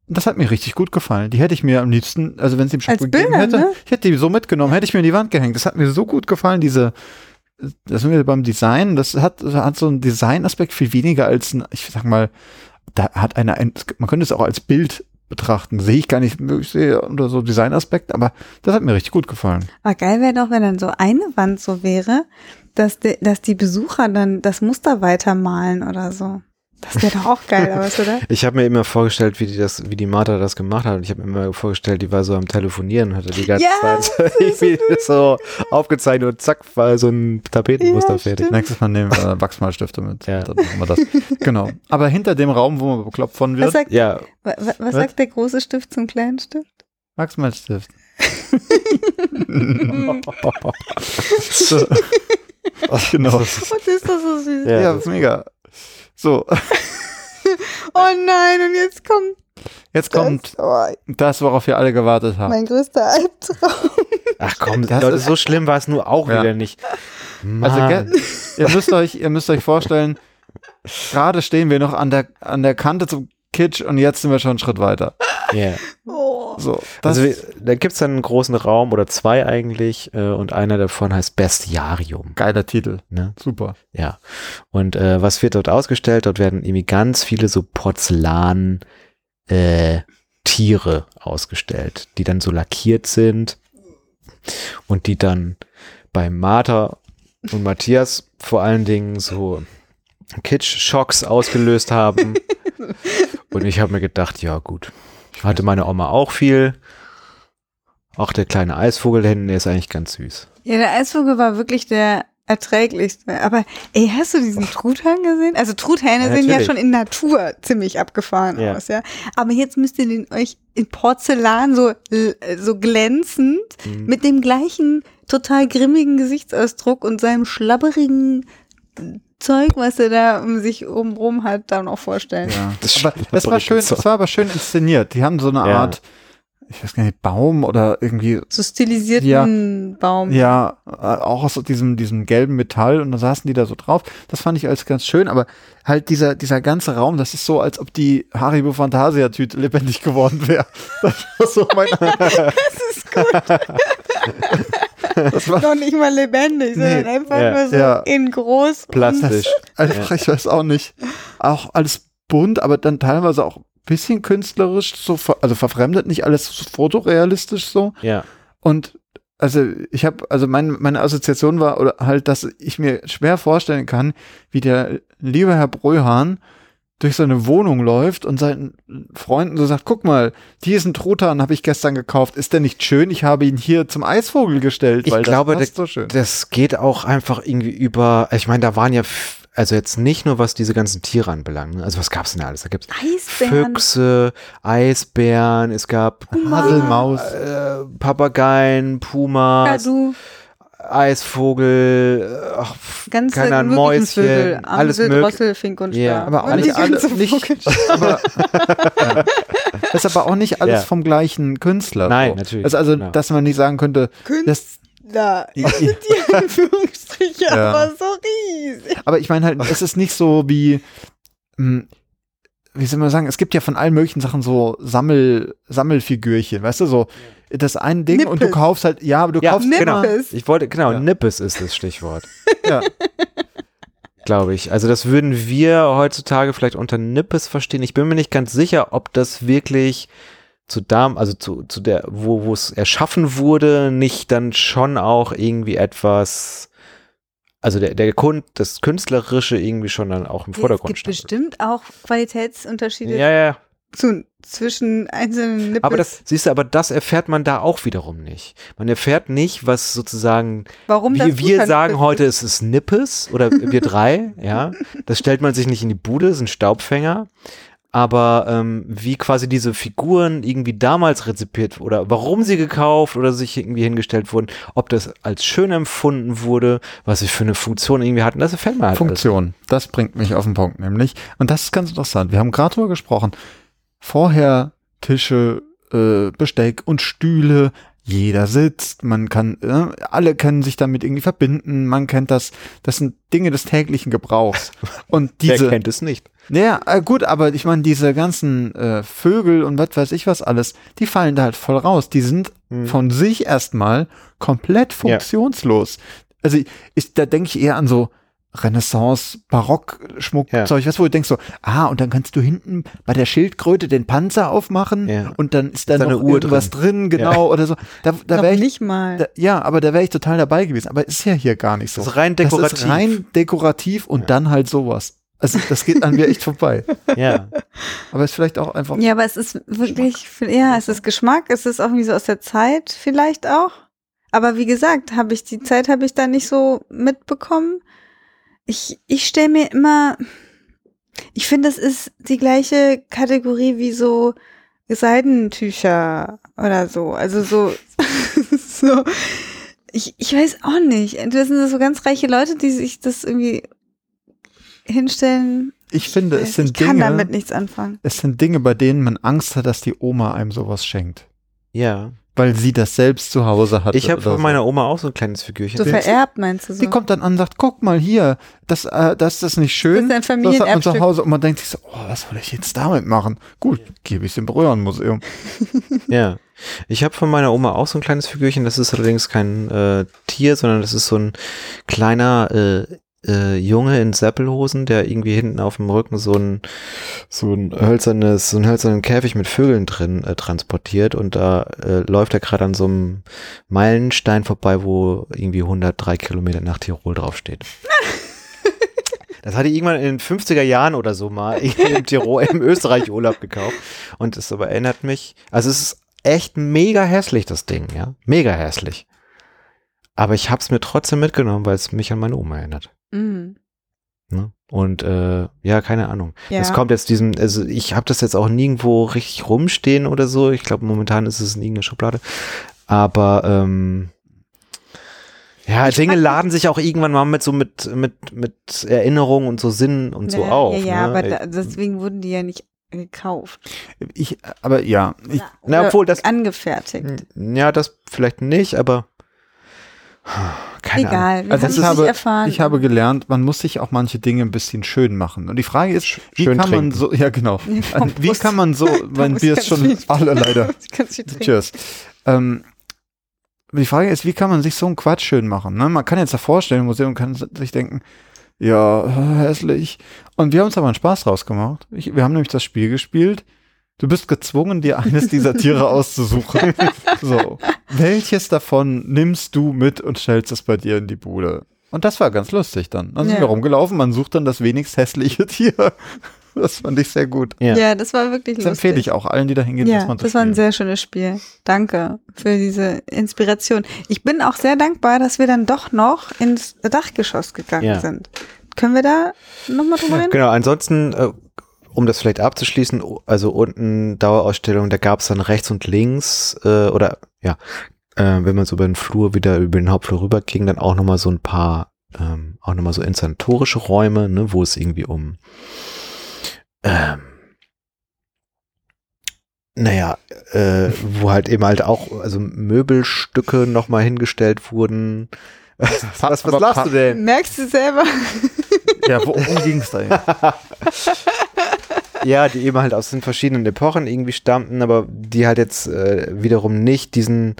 Das hat mir richtig gut gefallen. Die hätte ich mir am liebsten, also wenn es im Shop Als gegeben Bilder, hätte, ne? ich hätte die so mitgenommen, hätte ich mir in die Wand gehängt. Das hat mir so gut gefallen, diese, das sind wir beim Design, das hat, das hat so einen Designaspekt viel weniger als ein, ich sag mal, da hat einer, ein, man könnte es auch als Bild betrachten. Sehe ich gar nicht, ich sehe unter so Designaspekt, aber das hat mir richtig gut gefallen. Aber geil wäre doch, wenn dann so eine Wand so wäre, dass, de, dass die Besucher dann das Muster weitermalen oder so. Das wäre doch auch geil aus, oder? Ich habe mir immer vorgestellt, wie die das, wie die Martha das gemacht hat. Und ich habe mir immer vorgestellt, die war so am Telefonieren und hatte die ganze Ja, Zeit irgendwie so aufgezeichnet und zack, war so ein Tapetenmuster Ja, fertig. stimmt. Nächstes Mal nehmen wir Wachsmalstifte mit. Ja. Dann machen wir das. Genau. Aber hinter dem Raum, wo man bekloppt von Was wird, sagt, Ja, wa, wa, was sagt der große Stift zum kleinen Stift? Wachsmalstift. genau. Und ist das so süß. Ja. Ja, ist mega. So, Oh nein, und jetzt kommt jetzt kommt das, oh, das, worauf wir alle gewartet haben. mein größter Albtraum. ach komm, Das Leute, ist- so schlimm war es nur auch Ja. wieder nicht. Mann. Also, ihr müsst euch, ihr müsst euch vorstellen, gerade stehen wir noch an der, an der Kante zum Kitsch und jetzt sind wir schon einen Schritt weiter. Ja. Oh. So, das, Also da gibt's dann einen großen Raum oder zwei eigentlich äh, und einer davon heißt Bestiarium. geiler Titel. Ne? Super. Ja. Und äh, was wird dort ausgestellt? Dort werden irgendwie ganz viele so Porzellan äh, Tiere ausgestellt, die dann so lackiert sind und die dann bei Martha und Matthias vor allen Dingen so Kitsch-Schocks ausgelöst haben. und ich habe mir gedacht, ja gut, hatte meine Oma auch viel. Auch der kleine Eisvogel hinten, der ist eigentlich ganz süß. Ja, der Eisvogel war wirklich der erträglichste. Aber ey, hast du diesen Truthahn gesehen? Also Truthähne Ja, sehen ja schon in Natur ziemlich abgefahren Ja. aus, ja. Aber jetzt müsst ihr den euch in Porzellan so, so glänzend Mhm. mit dem gleichen total grimmigen Gesichtsausdruck und seinem schlabberigen Zeug, was er da um sich oben rum hat, dann auch vorstellen. Ja. Das aber das war schön, das war aber schön inszeniert. Die haben so eine Ja. Art, ich weiß gar nicht, Baum oder irgendwie, So stilisierten Baum. ja, äh, auch aus diesem, diesem gelben Metall und da saßen die da so drauf. Das fand ich alles ganz schön, aber halt dieser, dieser ganze Raum, das ist so, als ob die Haribo Fantasia Tüte lebendig geworden wäre. Das war so mein, Das ist gut. das war Noch nicht mal lebendig, sondern Nee. einfach Ja. nur so Ja. in groß. Plastisch. einfach, ich weiß auch nicht, auch alles bunt, aber dann teilweise auch ein bisschen künstlerisch, so, ver- also verfremdet, nicht alles so fotorealistisch so. Ja. Und also ich habe, also mein, meine Assoziation war oder halt, dass ich mir schwer vorstellen kann, wie der liebe Herr Bröhahn durch seine Wohnung läuft und seinen Freunden so sagt, guck mal, diesen Truthahn habe ich gestern gekauft. Ist der nicht schön? Ich habe ihn hier zum Eisvogel gestellt, Ich weil glaube, das passt so schön. Das geht auch einfach irgendwie über, ich meine, da waren ja, f- also jetzt nicht nur was diese ganzen Tiere anbelangt, ne? also was gab's denn da alles? Da gibt's Eisbären. Füchse, Eisbären, es gab Haselmaus. äh, Papageien, Pumas, Kadu, Eisvogel, ach, ganz keine Ahnung, Mäuschen, Vögel, alles Amsel, mögliche. Drossel, Fink und Star. Ja, aber Und alle, die alle ganze nicht, aber, ja. Das ist aber auch nicht alles Ja. vom gleichen Künstler. Nein, so. natürlich, Also, also genau. dass man nicht sagen könnte, Da, sind die Anführungsstriche, Ja. aber so riesig. aber ich meine halt, es ist nicht so wie, hm, wie soll man sagen, es gibt ja von allen möglichen Sachen so Sammel, Sammelfigürchen, weißt du, so das ein Ding und du Nippes. kaufst halt, ja, aber du Ja, kaufst genau. Nippes. Ich wollte, genau, Ja. Nippes ist das Stichwort, ja, glaube ich. Also das würden wir heutzutage vielleicht unter Nippes verstehen. Ich bin mir nicht ganz sicher, ob das wirklich zu Dam, also zu, zu der, wo, wo es erschaffen wurde, nicht dann schon auch irgendwie etwas, also der, der Kund, das Künstlerische irgendwie schon dann auch im Es Vordergrund gibt stand. bestimmt auch Qualitätsunterschiede Ja, ja, zu, zwischen einzelnen Nippes. aber das, siehst du, aber das erfährt man da auch wiederum nicht. Man erfährt nicht, was sozusagen Warum das wir, sagen ist. heute, es ist Nippes oder wir drei, ja. Das stellt man sich nicht in die Bude, ist ein Staubfänger. Aber ähm, wie quasi diese Figuren irgendwie damals rezipiert oder warum sie gekauft oder sich irgendwie hingestellt wurden, ob das als schön empfunden wurde, was sie für eine Funktion irgendwie hatten, das erfährt man halt. alles. Funktion. Das bringt mich auf den Punkt nämlich. Und das ist ganz interessant. Wir haben gerade darüber gesprochen. Vorher Tische, äh, Besteck und Stühle. Jeder sitzt, man kann, äh, alle können sich damit irgendwie verbinden. Man kennt das. Das sind Dinge des täglichen Gebrauchs. Und Wer diese, kennt es nicht? Ja, äh, gut, aber ich meine, diese ganzen äh, Vögel und was weiß ich was alles, die fallen da halt voll raus. Die sind Hm. von sich erstmal komplett funktionslos. Also ich, da denke ich eher an so Renaissance, Barock-Schmuckzeug, was wo du denkst so, ah, und dann kannst du hinten bei der Schildkröte den Panzer aufmachen Ja. und dann ist da da noch eine Uhr irgendwas drin, genau, oder so. Da, da wäre ich, nicht mal. da, ja, aber da wäre ich total dabei gewesen. Aber ist ja hier gar nicht so. Das ist rein Das dekorativ. ist rein dekorativ und dann halt sowas. Also das geht an mir echt vorbei. ja. Aber ist vielleicht auch einfach. Ja, aber es ist wirklich, ja, es ist Geschmack, es ist auch irgendwie so aus der Zeit vielleicht auch. Aber wie gesagt, habe ich die Zeit habe ich da nicht so mitbekommen. Ich, ich stelle mir immer, ich finde, das ist die gleiche Kategorie wie so Seidentücher oder so. Also so, so ich, ich weiß auch nicht. Das sind so ganz reiche Leute, die sich das irgendwie hinstellen. Ich finde, es sind ich kann Dinge, damit nichts anfangen. es sind Dinge, bei denen man Angst hat, dass die Oma einem sowas schenkt. Ja. Weil sie das selbst zu Hause hat. Ich habe von so. meiner Oma auch so ein kleines Figürchen. So vererbt, meinst du so? Die kommt dann an und sagt, guck mal hier, das, äh, das ist das nicht schön. Das ist ein Das hat man zu Hause und man denkt sich so, oh, was soll ich jetzt damit machen? Gut, gebe ich es im Röhrenmuseum. Ja. Ich habe von meiner Oma auch so ein kleines Figürchen. Das ist allerdings kein äh, Tier, sondern das ist so ein kleiner äh, äh, Junge in Seppelhosen, der irgendwie hinten auf dem Rücken so ein so ein hölzernes, so einen hölzernen Käfig mit Vögeln drin äh, transportiert und da äh, läuft er gerade an so einem Meilenstein vorbei, wo irgendwie 103 Kilometer nach Tirol draufsteht. Das hatte ich irgendwann in den 50er Jahren oder so mal im Tirol, im Österreich Urlaub gekauft. Und es aber erinnert mich, also es ist echt mega hässlich, das Ding, ja. Mega hässlich. Aber ich hab's mir trotzdem mitgenommen, weil es mich an meine Oma erinnert. Mhm. Ne? Und äh, ja, keine Ahnung. Ja. Das kommt jetzt diesem, also ich habe das jetzt auch nirgendwo richtig rumstehen oder so. Ich glaube, momentan ist es in irgendeiner Schublade. Aber ähm, ja, Ich Dinge laden sich auch irgendwann mal mit so mit, mit, mit Erinnerungen und so Sinn und so ja, auf. Ja, ja, ne? aber da, deswegen wurden die ja nicht gekauft. Ich, aber ja, ich, Na, Oder obwohl das- angefertigt. Ja, das vielleicht nicht, aber keine Ahnung. Egal, wir also haben ich habe, erfahren. ich habe gelernt, man muss sich auch manche Dinge ein bisschen schön machen. Und die Frage ist, wie schön kann man trinken. so, ja genau, komm, wie kann man so, mein Bier ist schon viel- alle leider. Cheers. Ähm, die Frage ist, wie kann man sich so einen Quatsch schön machen? Ne? Man kann jetzt davor stellen im Museum und kann sich denken, ja, hässlich. Und wir haben uns aber einen Spaß draus gemacht. Ich, wir haben nämlich das Spiel gespielt. Du bist gezwungen, dir eines dieser Tiere auszusuchen. so. Welches davon nimmst du mit und stellst es bei dir in die Bude? Und das war ganz lustig dann. Dann sind Ja. wir rumgelaufen, man sucht dann das wenigst hässliche Tier. Das fand ich sehr gut. Ja. Ja. das war wirklich Das lustig. empfehle ich auch allen, die da hingehen, Ja, das das war ein sehr schönes Spiel. Danke für diese Inspiration. Ich bin auch sehr dankbar, dass wir dann doch noch ins Dachgeschoss gegangen Ja. sind. können wir da nochmal drüber reden? Genau, ansonsten, äh, um das vielleicht abzuschließen, also unten Dauerausstellung, da gab es dann rechts und links, äh, oder ja, äh, wenn man so über den Flur wieder über den Hauptflur rüberging, dann auch nochmal so ein paar, ähm, auch nochmal so inszenatorische Räume, ne, wo es irgendwie um ähm, naja, äh, wo halt eben halt auch, also Möbelstücke nochmal hingestellt wurden. Was, was aber lachst du denn? Merkst du selber? Ja, worum ging es da? Ja, die eben halt aus den verschiedenen Epochen irgendwie stammten, aber die halt jetzt äh, wiederum nicht diesen,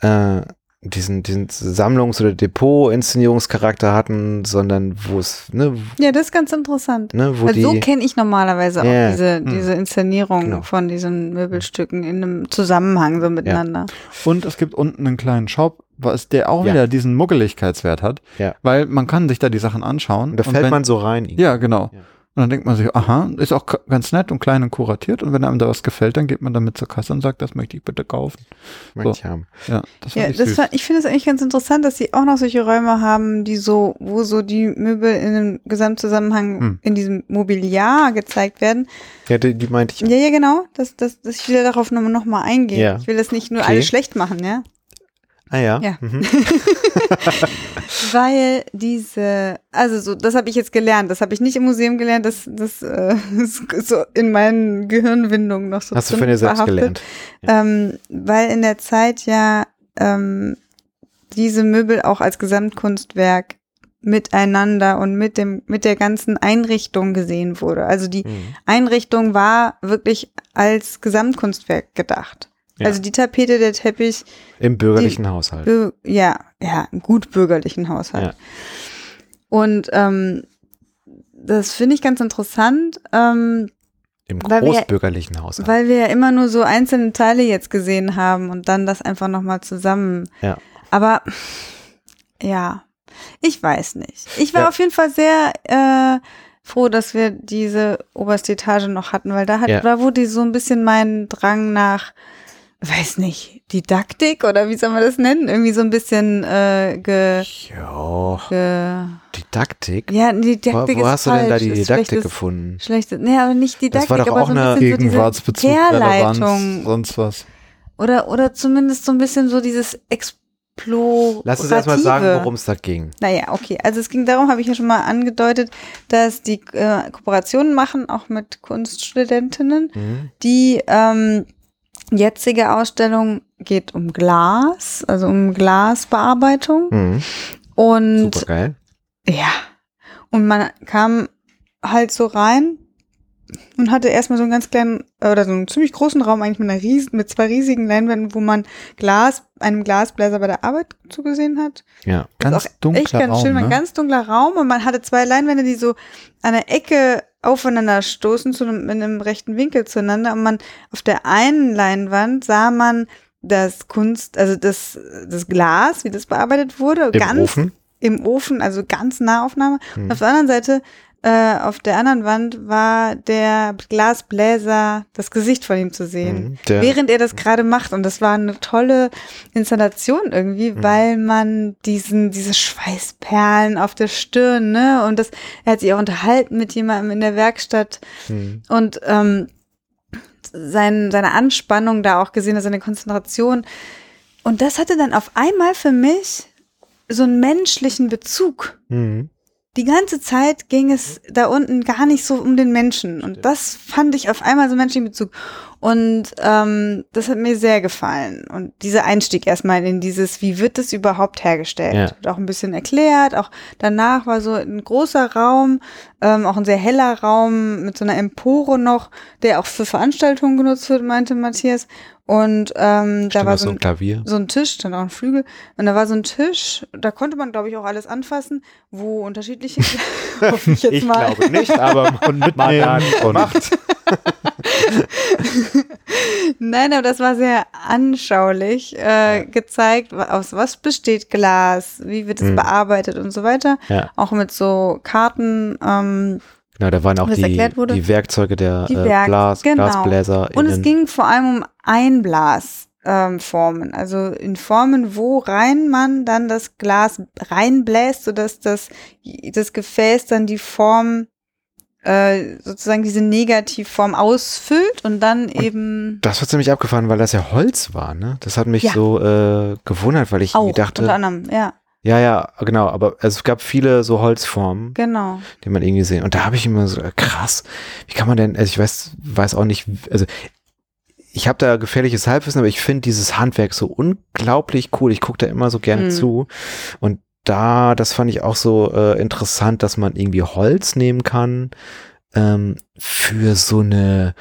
äh, diesen, diesen Sammlungs- oder Depot-Inszenierungscharakter hatten, sondern wo es, ne, Ja, das ist ganz interessant. ne wo Weil die. so kenne ich normalerweise auch Ja. diese, Hm. diese Inszenierung Genau. von diesen Möbelstücken in einem Zusammenhang so miteinander. Und es gibt unten einen kleinen Shop, was der auch Ja. wieder diesen Muggeligkeitswert hat, Ja. weil man kann sich da die Sachen anschauen. Und da und fällt wenn, man so rein. irgendwie. Ja, genau. Ja. Und dann denkt man sich, aha, ist auch ganz nett und klein und kuratiert. Und wenn einem da was gefällt, dann geht man damit zur Kasse und sagt, das möchte ich bitte kaufen. Möchte So. ich haben. Ja, das fand Ja, ich das süß. fand, ich finde es eigentlich ganz interessant, dass sie auch noch solche Räume haben, die so, wo so die Möbel in einem Gesamtzusammenhang Hm. in diesem Mobiliar gezeigt werden. Ja, die, die meinte ich. Ja, ja, genau. Das, das, das, ich will darauf nochmal noch mal eingehen. Ja. Ich will das nicht nur Okay. alles schlecht machen, ja. Ah ja. Ja. Mhm. Weil diese, also so, das habe ich jetzt gelernt. Das habe ich nicht im Museum gelernt. Das, das äh, ist so in meinen Gehirnwindungen noch so Hast du von dir selbst verhaftet. gelernt. Ähm, weil in der Zeit ja ähm, diese Möbel auch als Gesamtkunstwerk miteinander und mit dem mit der ganzen Einrichtung gesehen wurde. Also die Mhm. Einrichtung war wirklich als Gesamtkunstwerk gedacht. Ja. Also die Tapete, der Teppich, Im bürgerlichen Haushalt. bü- ja, ja, einen gut bürgerlichen Haushalt. Ja. Und ähm, das finde ich ganz interessant, ähm, Im weil wir- großbürgerlichen Haushalt. weil wir ja immer nur so einzelne Teile jetzt gesehen haben und dann das einfach nochmal zusammen. Ja. Aber ja, ich weiß nicht. Ich war Ja. auf jeden Fall sehr äh, froh, dass wir diese oberste Etage noch hatten, weil da hat, Ja. da wurde so ein bisschen mein Drang nach, weiß nicht, Didaktik oder wie soll man das nennen? Irgendwie so ein bisschen äh, ge, Ja, ge Didaktik. ja, Wo, Didaktik wo ist hast du denn da falsch, die Didaktik schlechtes- gefunden? Schlechte, nee, aber nicht Didaktik, war doch aber auch so ein eine Gegenwartsbezug, Herleitung sonst was. oder oder zumindest so ein bisschen so dieses Explorative. Lass uns erstmal sagen, worum es da ging. Naja, okay. Also es ging darum, habe ich ja schon mal angedeutet, dass die äh, Kooperationen machen, auch mit Kunststudentinnen. Mhm. Die ähm, jetzige Ausstellung geht um Glas, also um Glasbearbeitung. Mhm. Und Super geil. ja, und man kam halt so rein und hatte erstmal so einen ganz kleinen oder so einen ziemlich großen Raum eigentlich mit einer riesen, mit zwei riesigen Leinwänden, wo man Glas, einem Glasbläser bei der Arbeit zugesehen hat. Ja. Ganz dunkler echt ganz Raum, schön, ne? ein ganz dunkler Raum und man hatte zwei Leinwände, die so an der Ecke aufeinander stoßen zu einem, in einem rechten Winkel zueinander und man auf der einen Leinwand sah man das Kunst, also das, das Glas, wie das bearbeitet wurde, Im ganz Ofen. im Ofen, also ganz Nahaufnahme. Hm. Und auf der anderen Seite, äh, auf der anderen Wand war der Glasbläser, das Gesicht von ihm zu sehen. Mhm. Während er das gerade macht. Und das war eine tolle Installation irgendwie, Mhm. weil man diesen, diese Schweißperlen auf der Stirn, ne? Und das, er hat sich auch unterhalten mit jemandem in der Werkstatt Mhm. und ähm, sein, seine Anspannung da auch gesehen, seine Konzentration. Und das hatte dann auf einmal für mich so einen menschlichen Bezug. Mhm. Die ganze Zeit ging es da unten gar nicht so um den Menschen. Und das fand ich auf einmal so einen menschlichen Bezug. Und ähm, das hat mir sehr gefallen. Und dieser Einstieg erstmal in dieses, wie wird das überhaupt hergestellt? Ja. Wird auch ein bisschen erklärt. Auch danach war so ein großer Raum, ähm, auch ein sehr heller Raum mit so einer Empore noch, der auch für Veranstaltungen genutzt wird, meinte Matthias. Und ähm, da war so ein ein Klavier. so ein Tisch, dann auch ein Flügel. Und da war so ein Tisch, da konnte man, glaube ich, auch alles anfassen, wo unterschiedliche, hoffe ich jetzt mal. nicht, aber Und mit Mandat und Macht. Nein, aber das war sehr anschaulich äh, gezeigt, wa- aus was besteht Glas, wie wird es Mhm. bearbeitet und so weiter. Ja. Auch mit so Karten. Ähm, Genau, da waren auch die, wurde. die Werkzeuge der Die äh, Werk- Glas, genau. Glasbläser. und es ging vor allem um Einblas. ähm, also in Formen, wo rein man dann das Glas reinbläst, sodass das, das Gefäß dann die Form äh, sozusagen diese Negativform ausfüllt und dann und eben. Das hat ziemlich abgefahren, weil das ja Holz war, ne? Das hat mich ja. so äh, gewundert, weil ich Auch, dachte. Unter anderem, ja. Ja, ja, genau, aber es gab viele so Holzformen, genau. die man irgendwie sehen. Und da habe ich immer so, äh, krass, wie kann man denn, also ich weiß, weiß auch nicht, also ich habe da gefährliches Halbwissen, aber ich finde dieses Handwerk so unglaublich cool. Ich gucke da immer so gerne mhm. zu. Und da, das fand ich auch so äh, interessant, dass man irgendwie Holz nehmen kann ähm, für so eine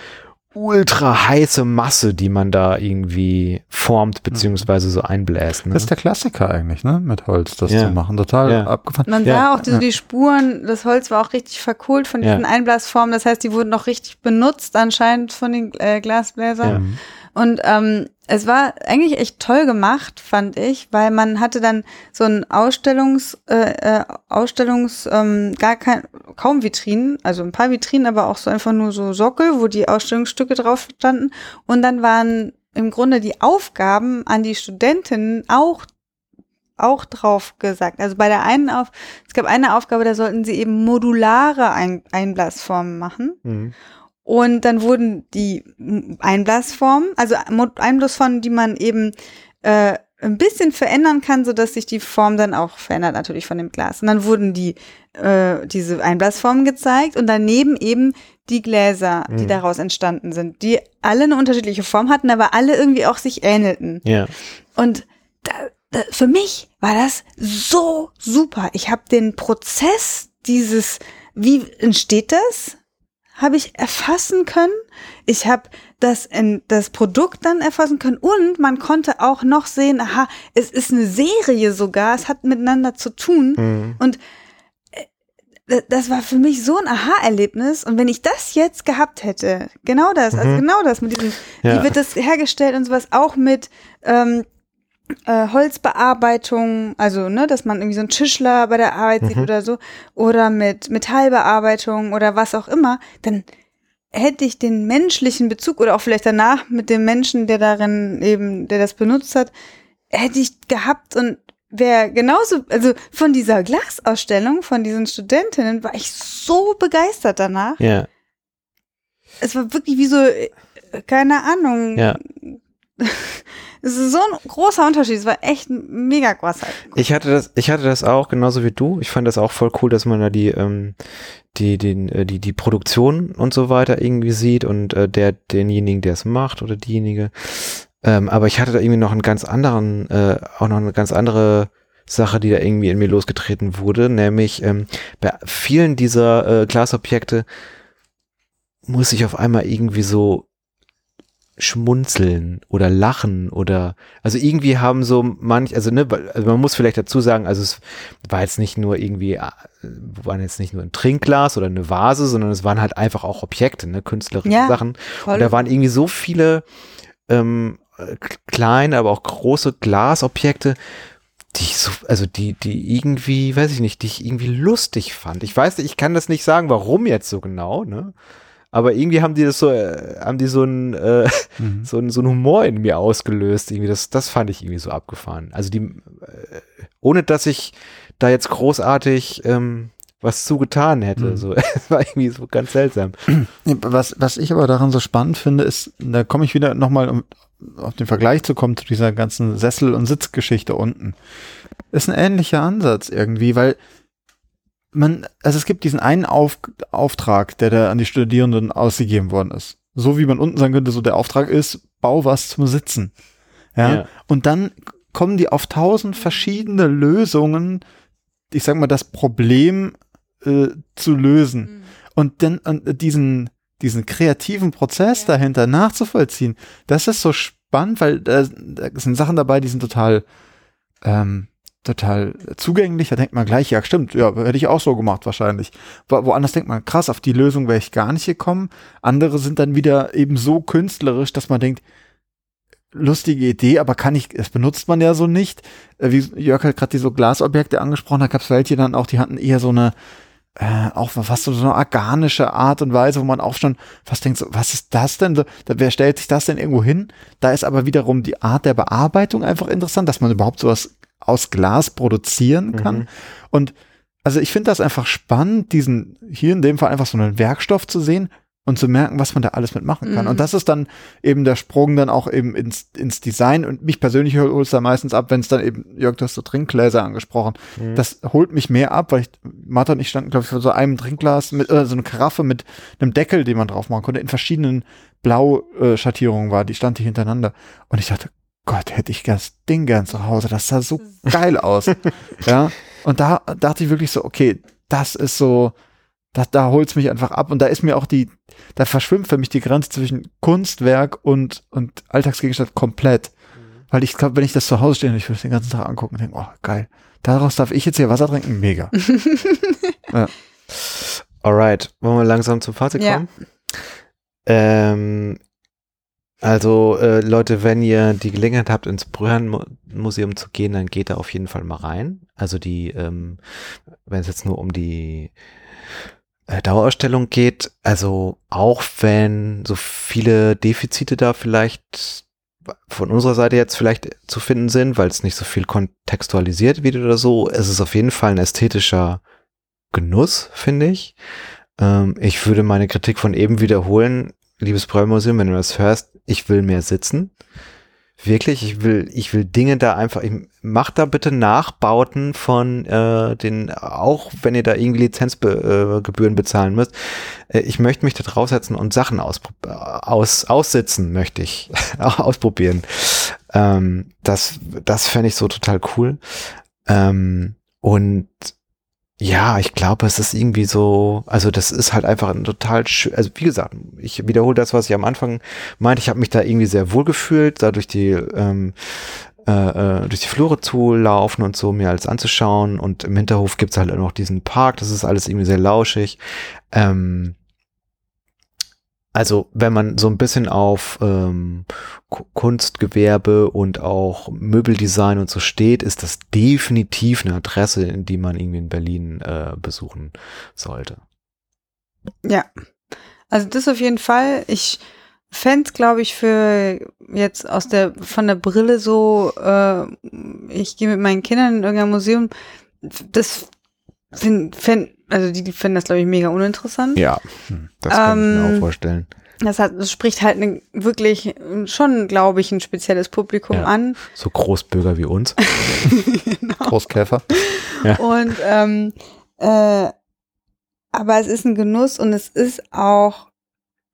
ultra heiße Masse, die man da irgendwie formt beziehungsweise so einbläst. Ne? Das ist der Klassiker eigentlich, ne? Mit Holz das ja. zu machen. Total ja. abgefahren. Man sah auch die, die, Spuren, das Holz war auch richtig verkohlt von diesen Einblasformen. Das heißt, die wurden noch richtig benutzt anscheinend von den äh, Glasbläsern. Und ähm, es war eigentlich echt toll gemacht, fand ich, weil man hatte dann so ein Ausstellungs, äh, äh, Ausstellungs, ähm, gar kein, kaum Vitrinen, also ein paar Vitrinen, aber auch so einfach nur so Sockel, wo die Ausstellungsstücke drauf standen. Und dann waren im Grunde die Aufgaben an die Studentinnen auch auch drauf gesagt. Also bei der einen auf, es gab eine Aufgabe, da sollten sie eben modulare Ein Einblasformen machen. Mhm. Und dann wurden die Einblasformen, also Einblasformen, die man eben äh, ein bisschen verändern kann, so dass sich die Form dann auch verändert natürlich von dem Glas. Und dann wurden die äh, diese Einblasformen gezeigt und daneben eben die Gläser, die mhm. daraus entstanden sind, die alle eine unterschiedliche Form hatten, aber alle irgendwie auch sich ähnelten. Ja. Und da, da, für mich war das so super. Ich habe den Prozess dieses, wie entsteht das? Habe ich erfassen können. Ich habe das in das Produkt dann erfassen können und man konnte auch noch sehen, aha, es ist eine Serie sogar, es hat miteinander zu tun mhm. und äh, das war für mich so ein Aha-Erlebnis. Und wenn ich das jetzt gehabt hätte, genau das, also mhm. genau das mit diesem, ja. wie wird das hergestellt und sowas, auch mit ähm, äh, Holzbearbeitung, also ne, dass man irgendwie so einen Tischler bei der Arbeit mhm. sieht oder so, oder mit Metallbearbeitung oder was auch immer, dann hätte ich den menschlichen Bezug oder auch vielleicht danach mit dem Menschen, der darin eben, der das benutzt hat, hätte ich gehabt und wäre genauso, also von dieser Glasausstellung, von diesen Studentinnen, war ich so begeistert danach. Ja. Es war wirklich wie so, äh, keine Ahnung. Ja. Es ist so ein großer Unterschied. Es war echt mega groß. Ich hatte das, ich hatte das auch genauso wie du. Ich fand das auch voll cool, dass man da die, ähm, die, den, äh, die, die Produktion und so weiter irgendwie sieht und äh, der, denjenigen, der es macht oder diejenige. Ähm, aber ich hatte da irgendwie noch einen ganz anderen, äh, auch noch eine ganz andere Sache, die da irgendwie in mir losgetreten wurde, nämlich ähm, bei vielen dieser äh, Glasobjekte muss ich auf einmal irgendwie so schmunzeln oder lachen oder also irgendwie haben so manch also ne also man muss vielleicht dazu sagen also es war jetzt nicht nur irgendwie äh, waren jetzt nicht nur ein Trinkglas oder eine Vase sondern es waren halt einfach auch Objekte ne künstlerische ja, Sachen voll. und da waren irgendwie so viele ähm, kleine aber auch große Glasobjekte die ich so, also die, die irgendwie, weiß ich nicht, die ich irgendwie lustig fand. Ich weiß, ich kann das nicht sagen, warum jetzt so genau, ne? Aber irgendwie haben die das so, äh, haben die so einen, äh, mhm. so einen, so einen Humor in mir ausgelöst. Irgendwie, das, das fand ich irgendwie so abgefahren. Also die, äh, ohne dass ich da jetzt großartig ähm, was zugetan hätte. Mhm. So, es war irgendwie so ganz seltsam. Was, was ich aber daran so spannend finde, ist, da komme ich wieder nochmal, um auf den Vergleich zu kommen zu dieser ganzen Sessel- und Sitzgeschichte unten. Ist ein ähnlicher Ansatz irgendwie, weil man, also es gibt diesen einen Auf, Auftrag, der da an die Studierenden ausgegeben worden ist. So wie man unten sagen könnte, so der Auftrag ist, bau was zum Sitzen. Ja. ja. Und dann kommen die auf tausend verschiedene Lösungen, ich sag mal, das Problem äh, zu lösen. Mhm. Und dann und diesen, diesen kreativen Prozess ja. dahinter nachzuvollziehen, das ist so spannend, weil da, da sind Sachen dabei, die sind total ähm, total zugänglich. Da denkt man gleich, ja, stimmt, ja, hätte ich auch so gemacht wahrscheinlich. Wo, woanders denkt man, krass, auf die Lösung wäre ich gar nicht gekommen. Andere sind dann wieder eben so künstlerisch, dass man denkt, lustige Idee, aber kann ich, das benutzt man ja so nicht. Äh, wie Jörg hat gerade diese Glasobjekte angesprochen, da gab es welche dann auch, die hatten eher so eine, äh, auch fast so eine organische Art und Weise, wo man auch schon fast denkt, so, was ist das denn? So, wer stellt sich das denn irgendwo hin? Da ist aber wiederum die Art der Bearbeitung einfach interessant, dass man überhaupt sowas aus Glas produzieren kann. Mhm. Und also ich finde das einfach spannend, diesen hier in dem Fall einfach so einen Werkstoff zu sehen und zu merken, was man da alles mitmachen kann. Mhm. Und das ist dann eben der Sprung dann auch eben ins, ins Design. Und mich persönlich holt es da meistens ab, wenn es dann eben, Jörg, du hast so Trinkgläser angesprochen. Mhm. Das holt mich mehr ab, weil ich, Martha und ich standen, glaube ich, vor so einem Trinkglas mit, äh, so eine Karaffe mit einem Deckel, den man drauf machen konnte, in verschiedenen Blau-Schattierungen war. Die stand hier hintereinander. Und ich dachte, Gott, hätte ich das Ding gern zu Hause. Das sah so geil aus. ja. Und da dachte ich wirklich so, okay, das ist so, da, da holt's mich einfach ab. Und da ist mir auch die, da verschwimmt für mich die Grenze zwischen Kunstwerk und, und Alltagsgegenstand komplett. Weil ich glaube, wenn ich das zu Hause stehe und ich würde es den ganzen Tag angucken und denke, oh, geil. Daraus darf ich jetzt hier Wasser trinken? Mega. Alright, wollen wir langsam zum Fazit Ja. kommen? Ähm, also äh, Leute, wenn ihr die Gelegenheit habt, ins Brühan-Museum zu gehen, dann geht da auf jeden Fall mal rein. Also die, ähm, wenn es jetzt nur um die äh, Dauerausstellung geht, also auch wenn so viele Defizite da vielleicht von unserer Seite jetzt vielleicht zu finden sind, weil es nicht so viel kontextualisiert wird oder so, es ist auf jeden Fall ein ästhetischer Genuss, finde ich. Ähm, ich würde meine Kritik von eben wiederholen. Liebes Bräumuseum, wenn du das hörst, ich will mehr sitzen. Wirklich, ich will, ich will Dinge da einfach, ich, macht da bitte Nachbauten von äh, den, auch wenn ihr da irgendwie Lizenzgebühren äh, bezahlen müsst. Äh, ich möchte mich da draufsetzen und Sachen aus, aus, aussitzen, möchte ich ausprobieren. Ähm, das, das fände ich so total cool. Ähm, und ja, ich glaube, es ist irgendwie so, also das ist halt einfach ein total, also wie gesagt, ich wiederhole das, was ich am Anfang meinte, ich habe mich da irgendwie sehr wohl gefühlt, da durch die, ähm, äh, äh, durch die Flure zu laufen und so, mir alles anzuschauen und im Hinterhof gibt's halt auch noch diesen Park, das ist alles irgendwie sehr lauschig. Ähm, also wenn man so ein bisschen auf ähm, Ku- Kunstgewerbe und auch Möbeldesign und so steht, ist das definitiv eine Adresse, die man irgendwie in Berlin äh, besuchen sollte. Ja. Also das auf jeden Fall. Ich fände glaube ich, für jetzt aus der, von der Brille so, äh, ich gehe mit meinen Kindern in irgendein Museum, das find, fänd, also die fänden das, glaube ich, mega uninteressant. Ja, das kann ich mir Ähm, auch vorstellen. Das, hat, das spricht halt ne, wirklich schon, glaube ich, ein spezielles Publikum Ja. an. So Großbürger wie uns. Großkäfer. Und ähm, äh, aber es ist ein Genuss und es ist auch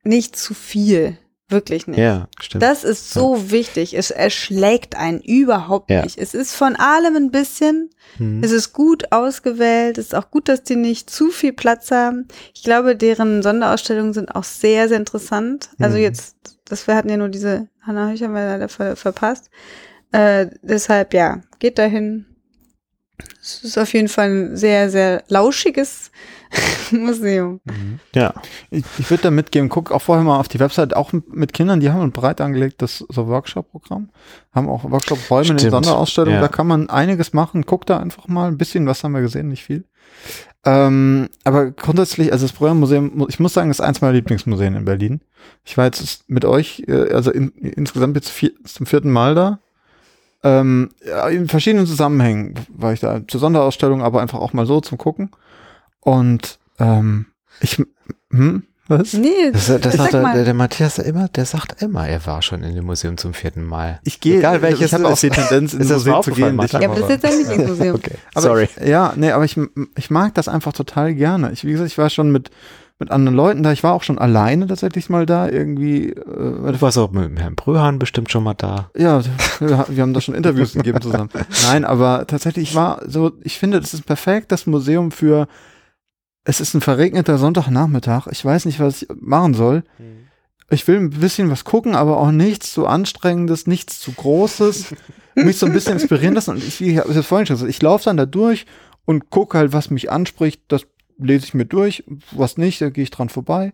nicht zu viel. Wirklich nicht. Ja, stimmt. Das ist so wichtig. Es erschlägt einen überhaupt Ja. nicht. Es ist von allem ein bisschen. Hm. Es ist gut ausgewählt. Es ist auch gut, dass die nicht zu viel Platz haben. Ich glaube, deren Sonderausstellungen sind auch sehr, sehr interessant. Also Mhm. jetzt, das wir hatten ja nur diese Hanna Höcher leider ver verpasst. Äh, deshalb, ja, geht dahin. Es ist auf jeden Fall ein sehr, sehr lauschiges Museum. Ja, Ich, ich würde da mitgeben, guck auch vorher mal auf die Website, auch mit Kindern, die haben ein breit angelegtes so Workshop-Programm, haben auch Workshop-Räume in den Sonderausstellungen, ja. da kann man einiges machen, guck da einfach mal, ein bisschen was haben wir gesehen, nicht viel. Ähm, aber grundsätzlich, also das Breuer-Museum, mu- ich muss sagen, ist eins meiner Lieblingsmuseen in Berlin. Ich war jetzt mit euch, äh, also in, insgesamt jetzt vier, zum vierten Mal da. Ähm, ja, in verschiedenen Zusammenhängen war ich da zur Sonderausstellung, aber einfach auch mal so zum Gucken. Und ähm, ich, hm, was? Nee, das, das sag sagt der, mal. der, der Matthias immer, der sagt immer, er war schon in dem Museum zum vierten Mal. Ich gehe, Egal welches ich habe auch die Tendenz, in Ist das Museen mal zu gehen. nicht Martha? ja, aber das ist jetzt ein Lieblingsmuseum. Okay, Aber sorry. Ich, ja, nee, aber ich, ich mag das einfach total gerne. Ich, wie gesagt, ich war schon mit, mit anderen Leuten da. Ich war auch schon alleine tatsächlich mal da irgendwie. Äh, Du warst auch mit Herrn Bröhan bestimmt schon mal da. ja, wir, haben da schon Interviews gegeben zusammen. Nein, aber tatsächlich, ich war so, ich finde, das ist perfekt, das Museum für, es ist ein verregneter Sonntagnachmittag. Ich weiß nicht, was ich machen soll. Ich will ein bisschen was gucken, aber auch nichts zu anstrengendes, nichts zu großes. mich so ein bisschen inspirieren lassen. Und ich, ich habe es vorhin schon gesagt, ich laufe dann da durch und gucke halt, was mich anspricht. Das lese ich mir durch. Was nicht, da gehe ich dran vorbei.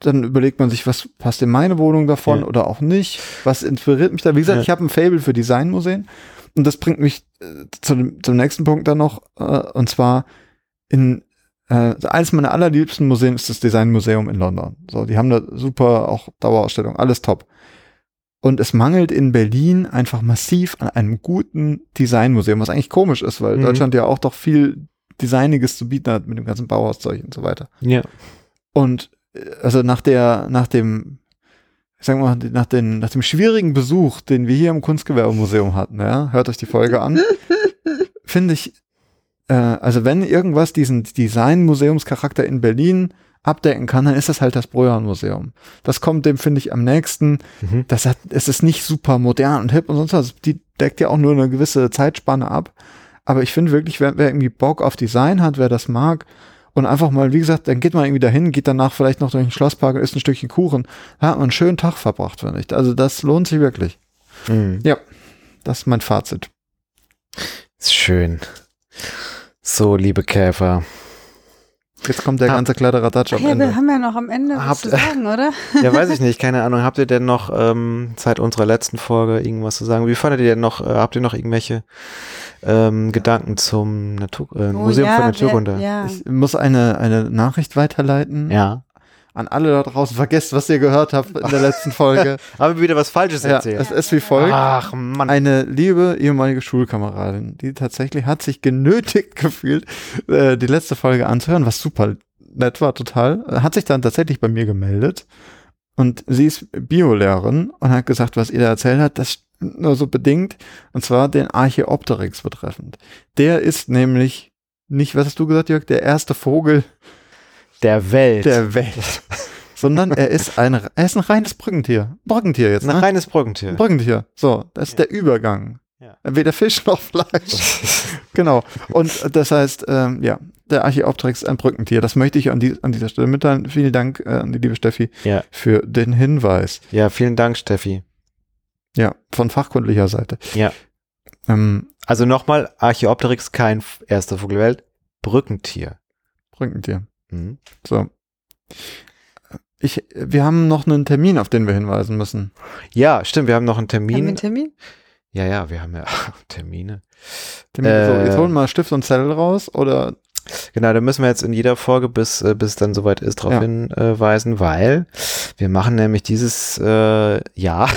Dann überlegt man sich, was passt in meine Wohnung davon Ja. oder auch nicht. Was inspiriert mich da? Wie gesagt, Ja. ich habe ein Fable für Designmuseen. Und das bringt mich äh, zu dem, zum nächsten Punkt dann noch. Äh, und zwar in äh, eines meiner allerliebsten Museen ist das Designmuseum in London. So, die haben da super auch Dauerausstellung, alles top. Und es mangelt in Berlin einfach massiv an einem guten Designmuseum, was eigentlich komisch ist, weil Mhm. Deutschland ja auch doch viel Designiges zu bieten hat mit dem ganzen Bauhauszeug und so weiter. Ja. Und äh, also nach der, nach dem, ich sag mal, nach, den, nach dem schwierigen Besuch, den wir hier im Kunstgewerbemuseum hatten, ja, hört euch die Folge an, finde ich, äh, also wenn irgendwas diesen Design-Museumscharakter in Berlin abdecken kann, dann ist das halt das Breuer-Museum. Das kommt dem, finde ich, am nächsten. Mhm. Das hat, es ist nicht super modern und hip und sonst was. Die deckt ja auch nur eine gewisse Zeitspanne ab. Aber ich finde wirklich, wer, wer irgendwie Bock auf Design hat, wer das mag und einfach mal, wie gesagt, dann geht man irgendwie dahin, geht danach vielleicht noch durch den Schlosspark und isst ein Stückchen Kuchen. Da hat man einen schönen Tag verbracht, finde ich. Also das lohnt sich wirklich. Mhm. Das ist mein Fazit. Ist schön. So, liebe Käfer. Jetzt kommt der Ah. ganze Kladderadatsch am ja, wir Ende. haben ja noch am Ende was Habt- zu sagen, oder? Ja, weiß ich nicht, keine Ahnung. Habt ihr denn noch ähm, seit unserer letzten Folge irgendwas zu sagen? Wie fandet ihr denn noch, äh, habt ihr noch irgendwelche ähm, Gedanken zum Natur, äh, Oh Museum ja, für wer- Naturkunde? Ja. Ich muss eine, eine Nachricht weiterleiten ja. An alle da draußen. Vergesst, was ihr gehört habt in der letzten Folge. Aber wieder was Falsches ja, erzählt. es ist wie folgt. Ach, Mann. Eine liebe ehemalige Schulkameradin, die tatsächlich hat sich genötigt gefühlt, äh, die letzte Folge anzuhören, was super nett war, total. Hat sich dann tatsächlich bei mir gemeldet. Und sie ist Biolehrerin und hat gesagt, was ihr da erzählt hat, das nur so bedingt. Und zwar den Archeopteryx betreffend. Der ist nämlich nicht, was hast du gesagt, Jörg, der erste Vogel der Welt. der Welt. Sondern er ist ein, er ist ein reines Brückentier. Brückentier jetzt, Ein ne? reines Brückentier. Ein Brückentier. So, das ist der Übergang. Ja. Weder Fisch noch Fleisch. genau. Und das heißt, ähm, ja, der Archeopteryx ist ein Brückentier. Das möchte ich an, die, an dieser Stelle mitteilen. Vielen Dank äh, an die liebe Steffi Ja. für den Hinweis. ja, vielen Dank, Steffi. Ja, von fachkundlicher Seite. Ja. Ähm, Also nochmal, Archeopteryx kein erster Vogel der Welt, Brückentier. Brückentier. Mhm. So. Ich, wir haben noch einen Termin, auf den wir hinweisen müssen. Ja, stimmt, wir haben noch einen Haben wir Termin. einen Termin? Ja, ja, wir haben ja Termine. Termin Äh. so, jetzt holen wir Stift und Zettel raus oder Genau, da müssen wir jetzt in jeder Folge, bis, äh, bis es dann soweit ist, darauf Ja. hinweisen, weil wir machen nämlich dieses äh, Jahr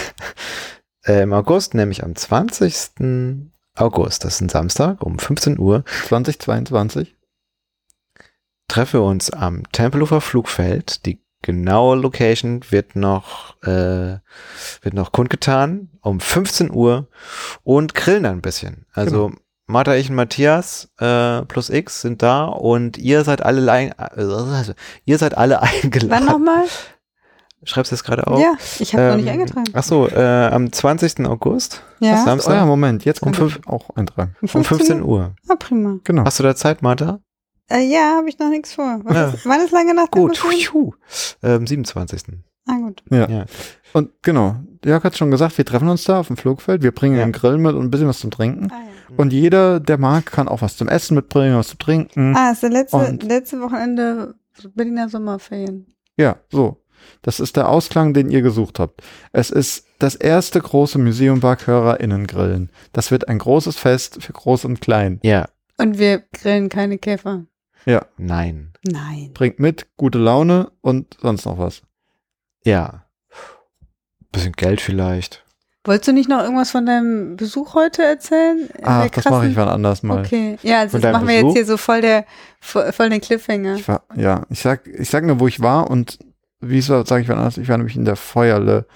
äh, im August, nämlich am 20. August, das ist ein Samstag um 15 Uhr, 2022. treffen wir uns am Tempelhofer Flugfeld. Die genaue Location wird noch, äh, wird noch kundgetan um 15 Uhr und grillen dann ein bisschen. Also Martha, ich und Matthias äh, plus X sind da und ihr seid alle äh, ihr seid alle eingeladen. Wann nochmal? Schreibst du das gerade auf? Ja, ich habe noch Ähm, nicht eingetragen. Ach so, äh, am 20. August, Ja, Samstag Oh ja, Moment, jetzt Um fünf- auch eintragen. um 15 Uhr. Ah, prima. Genau. Hast du da Zeit, Martha? Äh, ja, habe ich noch nichts vor. Was Ja. ist, wann ist lange Nacht? Gut. Museum? Puh. Ähm, 27. Ah, gut. Ja. Ja. Und genau, Jörg hat schon gesagt, wir treffen uns da auf dem Flugfeld, wir bringen Ja. einen Grill mit und ein bisschen was zum Trinken. Ah, ja. Und jeder, der mag, kann auch was zum Essen mitbringen, was zu trinken. ah ist der letzte, Und- letzte Wochenende Berliner Sommerferien. Ja, so. Das ist der Ausklang, den ihr gesucht habt. Es ist das erste große Museum HörerInnen grillen. Das wird ein großes Fest für Groß und Klein. Ja. Und wir grillen keine Käfer. Ja, Nein. Nein. bringt mit, gute Laune und sonst noch was. Ja. Bisschen Geld vielleicht. Wolltest du nicht noch irgendwas von deinem Besuch heute erzählen? Der das mache ich wann anders mal. Okay. Ja, also das machen wir Besuch? jetzt hier so voll der voll, den Cliffhanger. Ich war, ja, ich sag, ich sag nur, wo ich war und wieso sage ich wann anders? Ich war nämlich in der Feuerle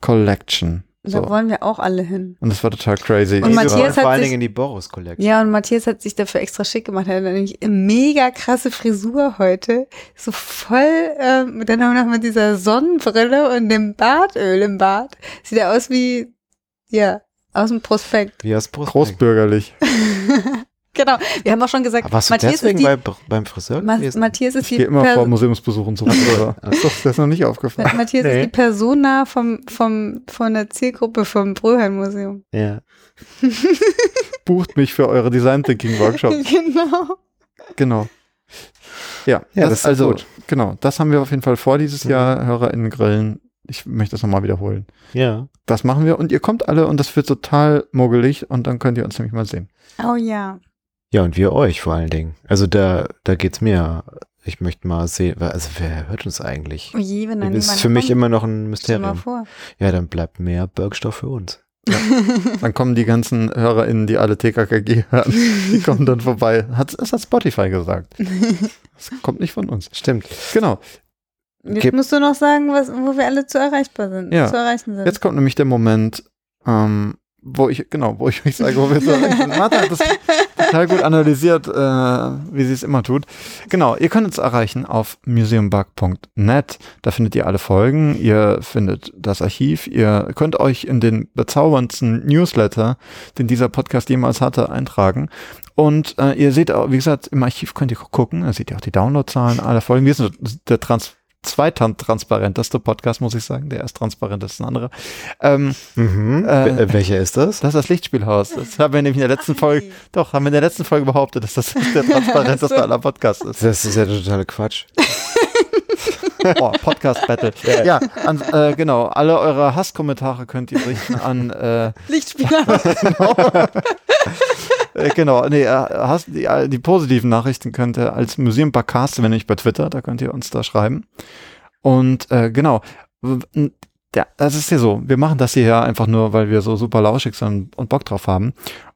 Collection. Da So. wollen wir auch alle hin. Und das war total crazy. Und Ich Matthias war, hat vor allen sich- Dingen in die Boris Collection. Ja, und Matthias hat sich dafür extra schick gemacht. Er hat nämlich eine mega krasse Frisur heute. So voll, ähm, dann auch noch mit dieser Sonnenbrille und dem Bartöl im Bart. Sieht er aus wie, ja, aus dem Prospekt. Wie aus Brust. großbürgerlich. genau. Wir haben auch schon gesagt, Aber warst du Matthias ist deswegen die, bei, beim Friseur Ma gewesen? Matthias ist Ich die, gehe immer Per- vor Museumsbesuchen zurück. Oder? Ach so. Das ist noch nicht aufgefallen. Matthias Nee. ist die Persona vom, vom, von der Zielgruppe vom Bröheim-Museum. Ja. Bucht mich für eure Design Thinking Workshops. genau. Genau. Ja, Ja, das, das ist also, gut. genau, das haben wir auf jeden Fall vor dieses Mhm. Jahr, HörerInnen grillen. Ich möchte das nochmal wiederholen. Ja. Das machen wir und ihr kommt alle und das wird total muggelig und dann könnt ihr uns nämlich mal sehen. Oh ja. Ja, und wir euch vor allen Dingen. Also da, da geht's mir. Ich möchte mal sehen, also wer hört uns eigentlich? Oh je, wenn dann Das ist für mich kommt, immer noch ein Mysterium. vor. Ja, dann bleibt mehr Bergstoff für uns. Dann kommen die ganzen HörerInnen, die alle TKKG hören, die kommen dann vorbei. Hat, das hat Spotify gesagt. Das kommt nicht von uns. Stimmt. Genau. Jetzt Gib- musst du noch sagen, was, wo wir alle zu erreichbar sind, Ja. zu erreichen sind. Jetzt kommt nämlich der Moment, ähm, wo ich, genau, wo ich euch sage, wo wir so Martha hat das total gut analysiert, äh, wie sie es immer tut. Genau, ihr könnt uns erreichen auf museumbug.net. Da findet ihr alle Folgen, ihr findet das Archiv, ihr könnt euch in den bezauberndsten Newsletter, den dieser Podcast jemals hatte, eintragen. Und äh, ihr seht auch, wie gesagt, im Archiv könnt ihr gucken, da seht ihr auch die Downloadzahlen aller Folgen. Wir sind der Trans zweittransparenteste Podcast, muss ich sagen. Der erst transparent ist ein anderer. Ähm, Mhm. Äh, äh, welcher ist das? das ist das Lichtspielhaus. Das haben wir nämlich in der letzten Folge, doch, haben wir in der letzten Folge behauptet, dass das der transparenteste aller Podcasts ist. Das ist ja totaler Quatsch. Boah, Podcast Battle. Ja, an, äh, genau. Alle eure Hasskommentare könnt ihr richten an, äh, Lichtspieler. Äh, genau, nee, äh, Hass, die, äh, die positiven Nachrichten könnt ihr als Museum Podcast, wenn nicht bei Twitter, da könnt ihr uns da schreiben. Und äh, genau, ja, das ist ja so. Wir machen das hier ja einfach nur, weil wir so super lauschig sind und Bock drauf haben.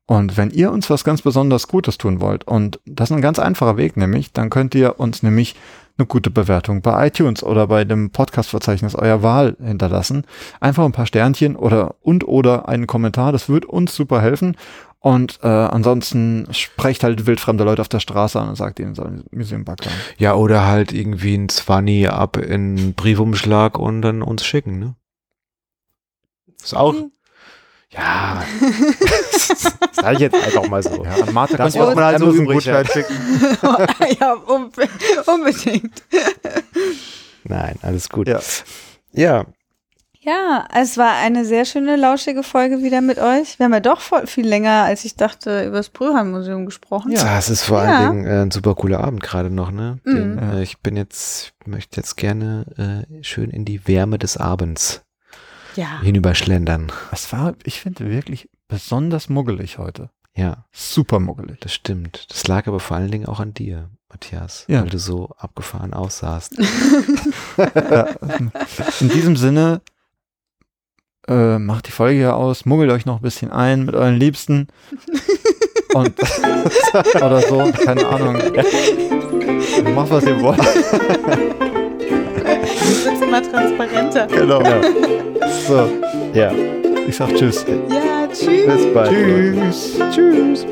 Und wenn ihr uns was ganz besonders Gutes tun wollt, und das ist ein ganz einfacher Weg nämlich, dann könnt ihr uns nämlich eine gute Bewertung bei iTunes oder bei dem Podcast-Verzeichnis eurer Wahl hinterlassen. Einfach ein paar Sternchen oder und oder einen Kommentar, das wird uns super helfen. Und äh, ansonsten sprecht halt wildfremde Leute auf der Straße an und sagt ihnen, sollen Museum Bug sein. Ja, oder halt irgendwie ein Zwanni ab in einen Briefumschlag und dann uns schicken, ne? Ist auch. Ja. Sag ich jetzt einfach mal so. Ja, Martha Das, könnt ihr was auch man halt so übrig schicken. ja, unbe unbedingt. Nein, alles gut. Ja. Ja, Ja, es war eine sehr schöne, lauschige Folge wieder mit euch. Wir haben ja doch voll viel länger, als ich dachte, über das Brühlheim-Museum gesprochen. das ist vor Ja. allen Dingen äh, ein super cooler Abend gerade noch, ne? Den, Mhm. äh, ich bin jetzt, möchte jetzt gerne äh, schön in die Wärme des Abends Ja. hinüberschlendern. Es war, ich finde, wirklich besonders muggelig heute. Ja, Super muggelig. das stimmt. Das lag aber vor allen Dingen auch an dir, Matthias, Ja. weil du so abgefahren aussahst. Ja, in diesem Sinne, äh, macht die Folge ja aus, muggelt euch noch ein bisschen ein mit euren Liebsten. Und oder so, keine Ahnung. Macht, was ihr wollt. Jetzt wird's immer transparenter. Genau. So, ja, ich sag Tschüss. Ja, tschüss. bis bald. Tschüss. Tschüss.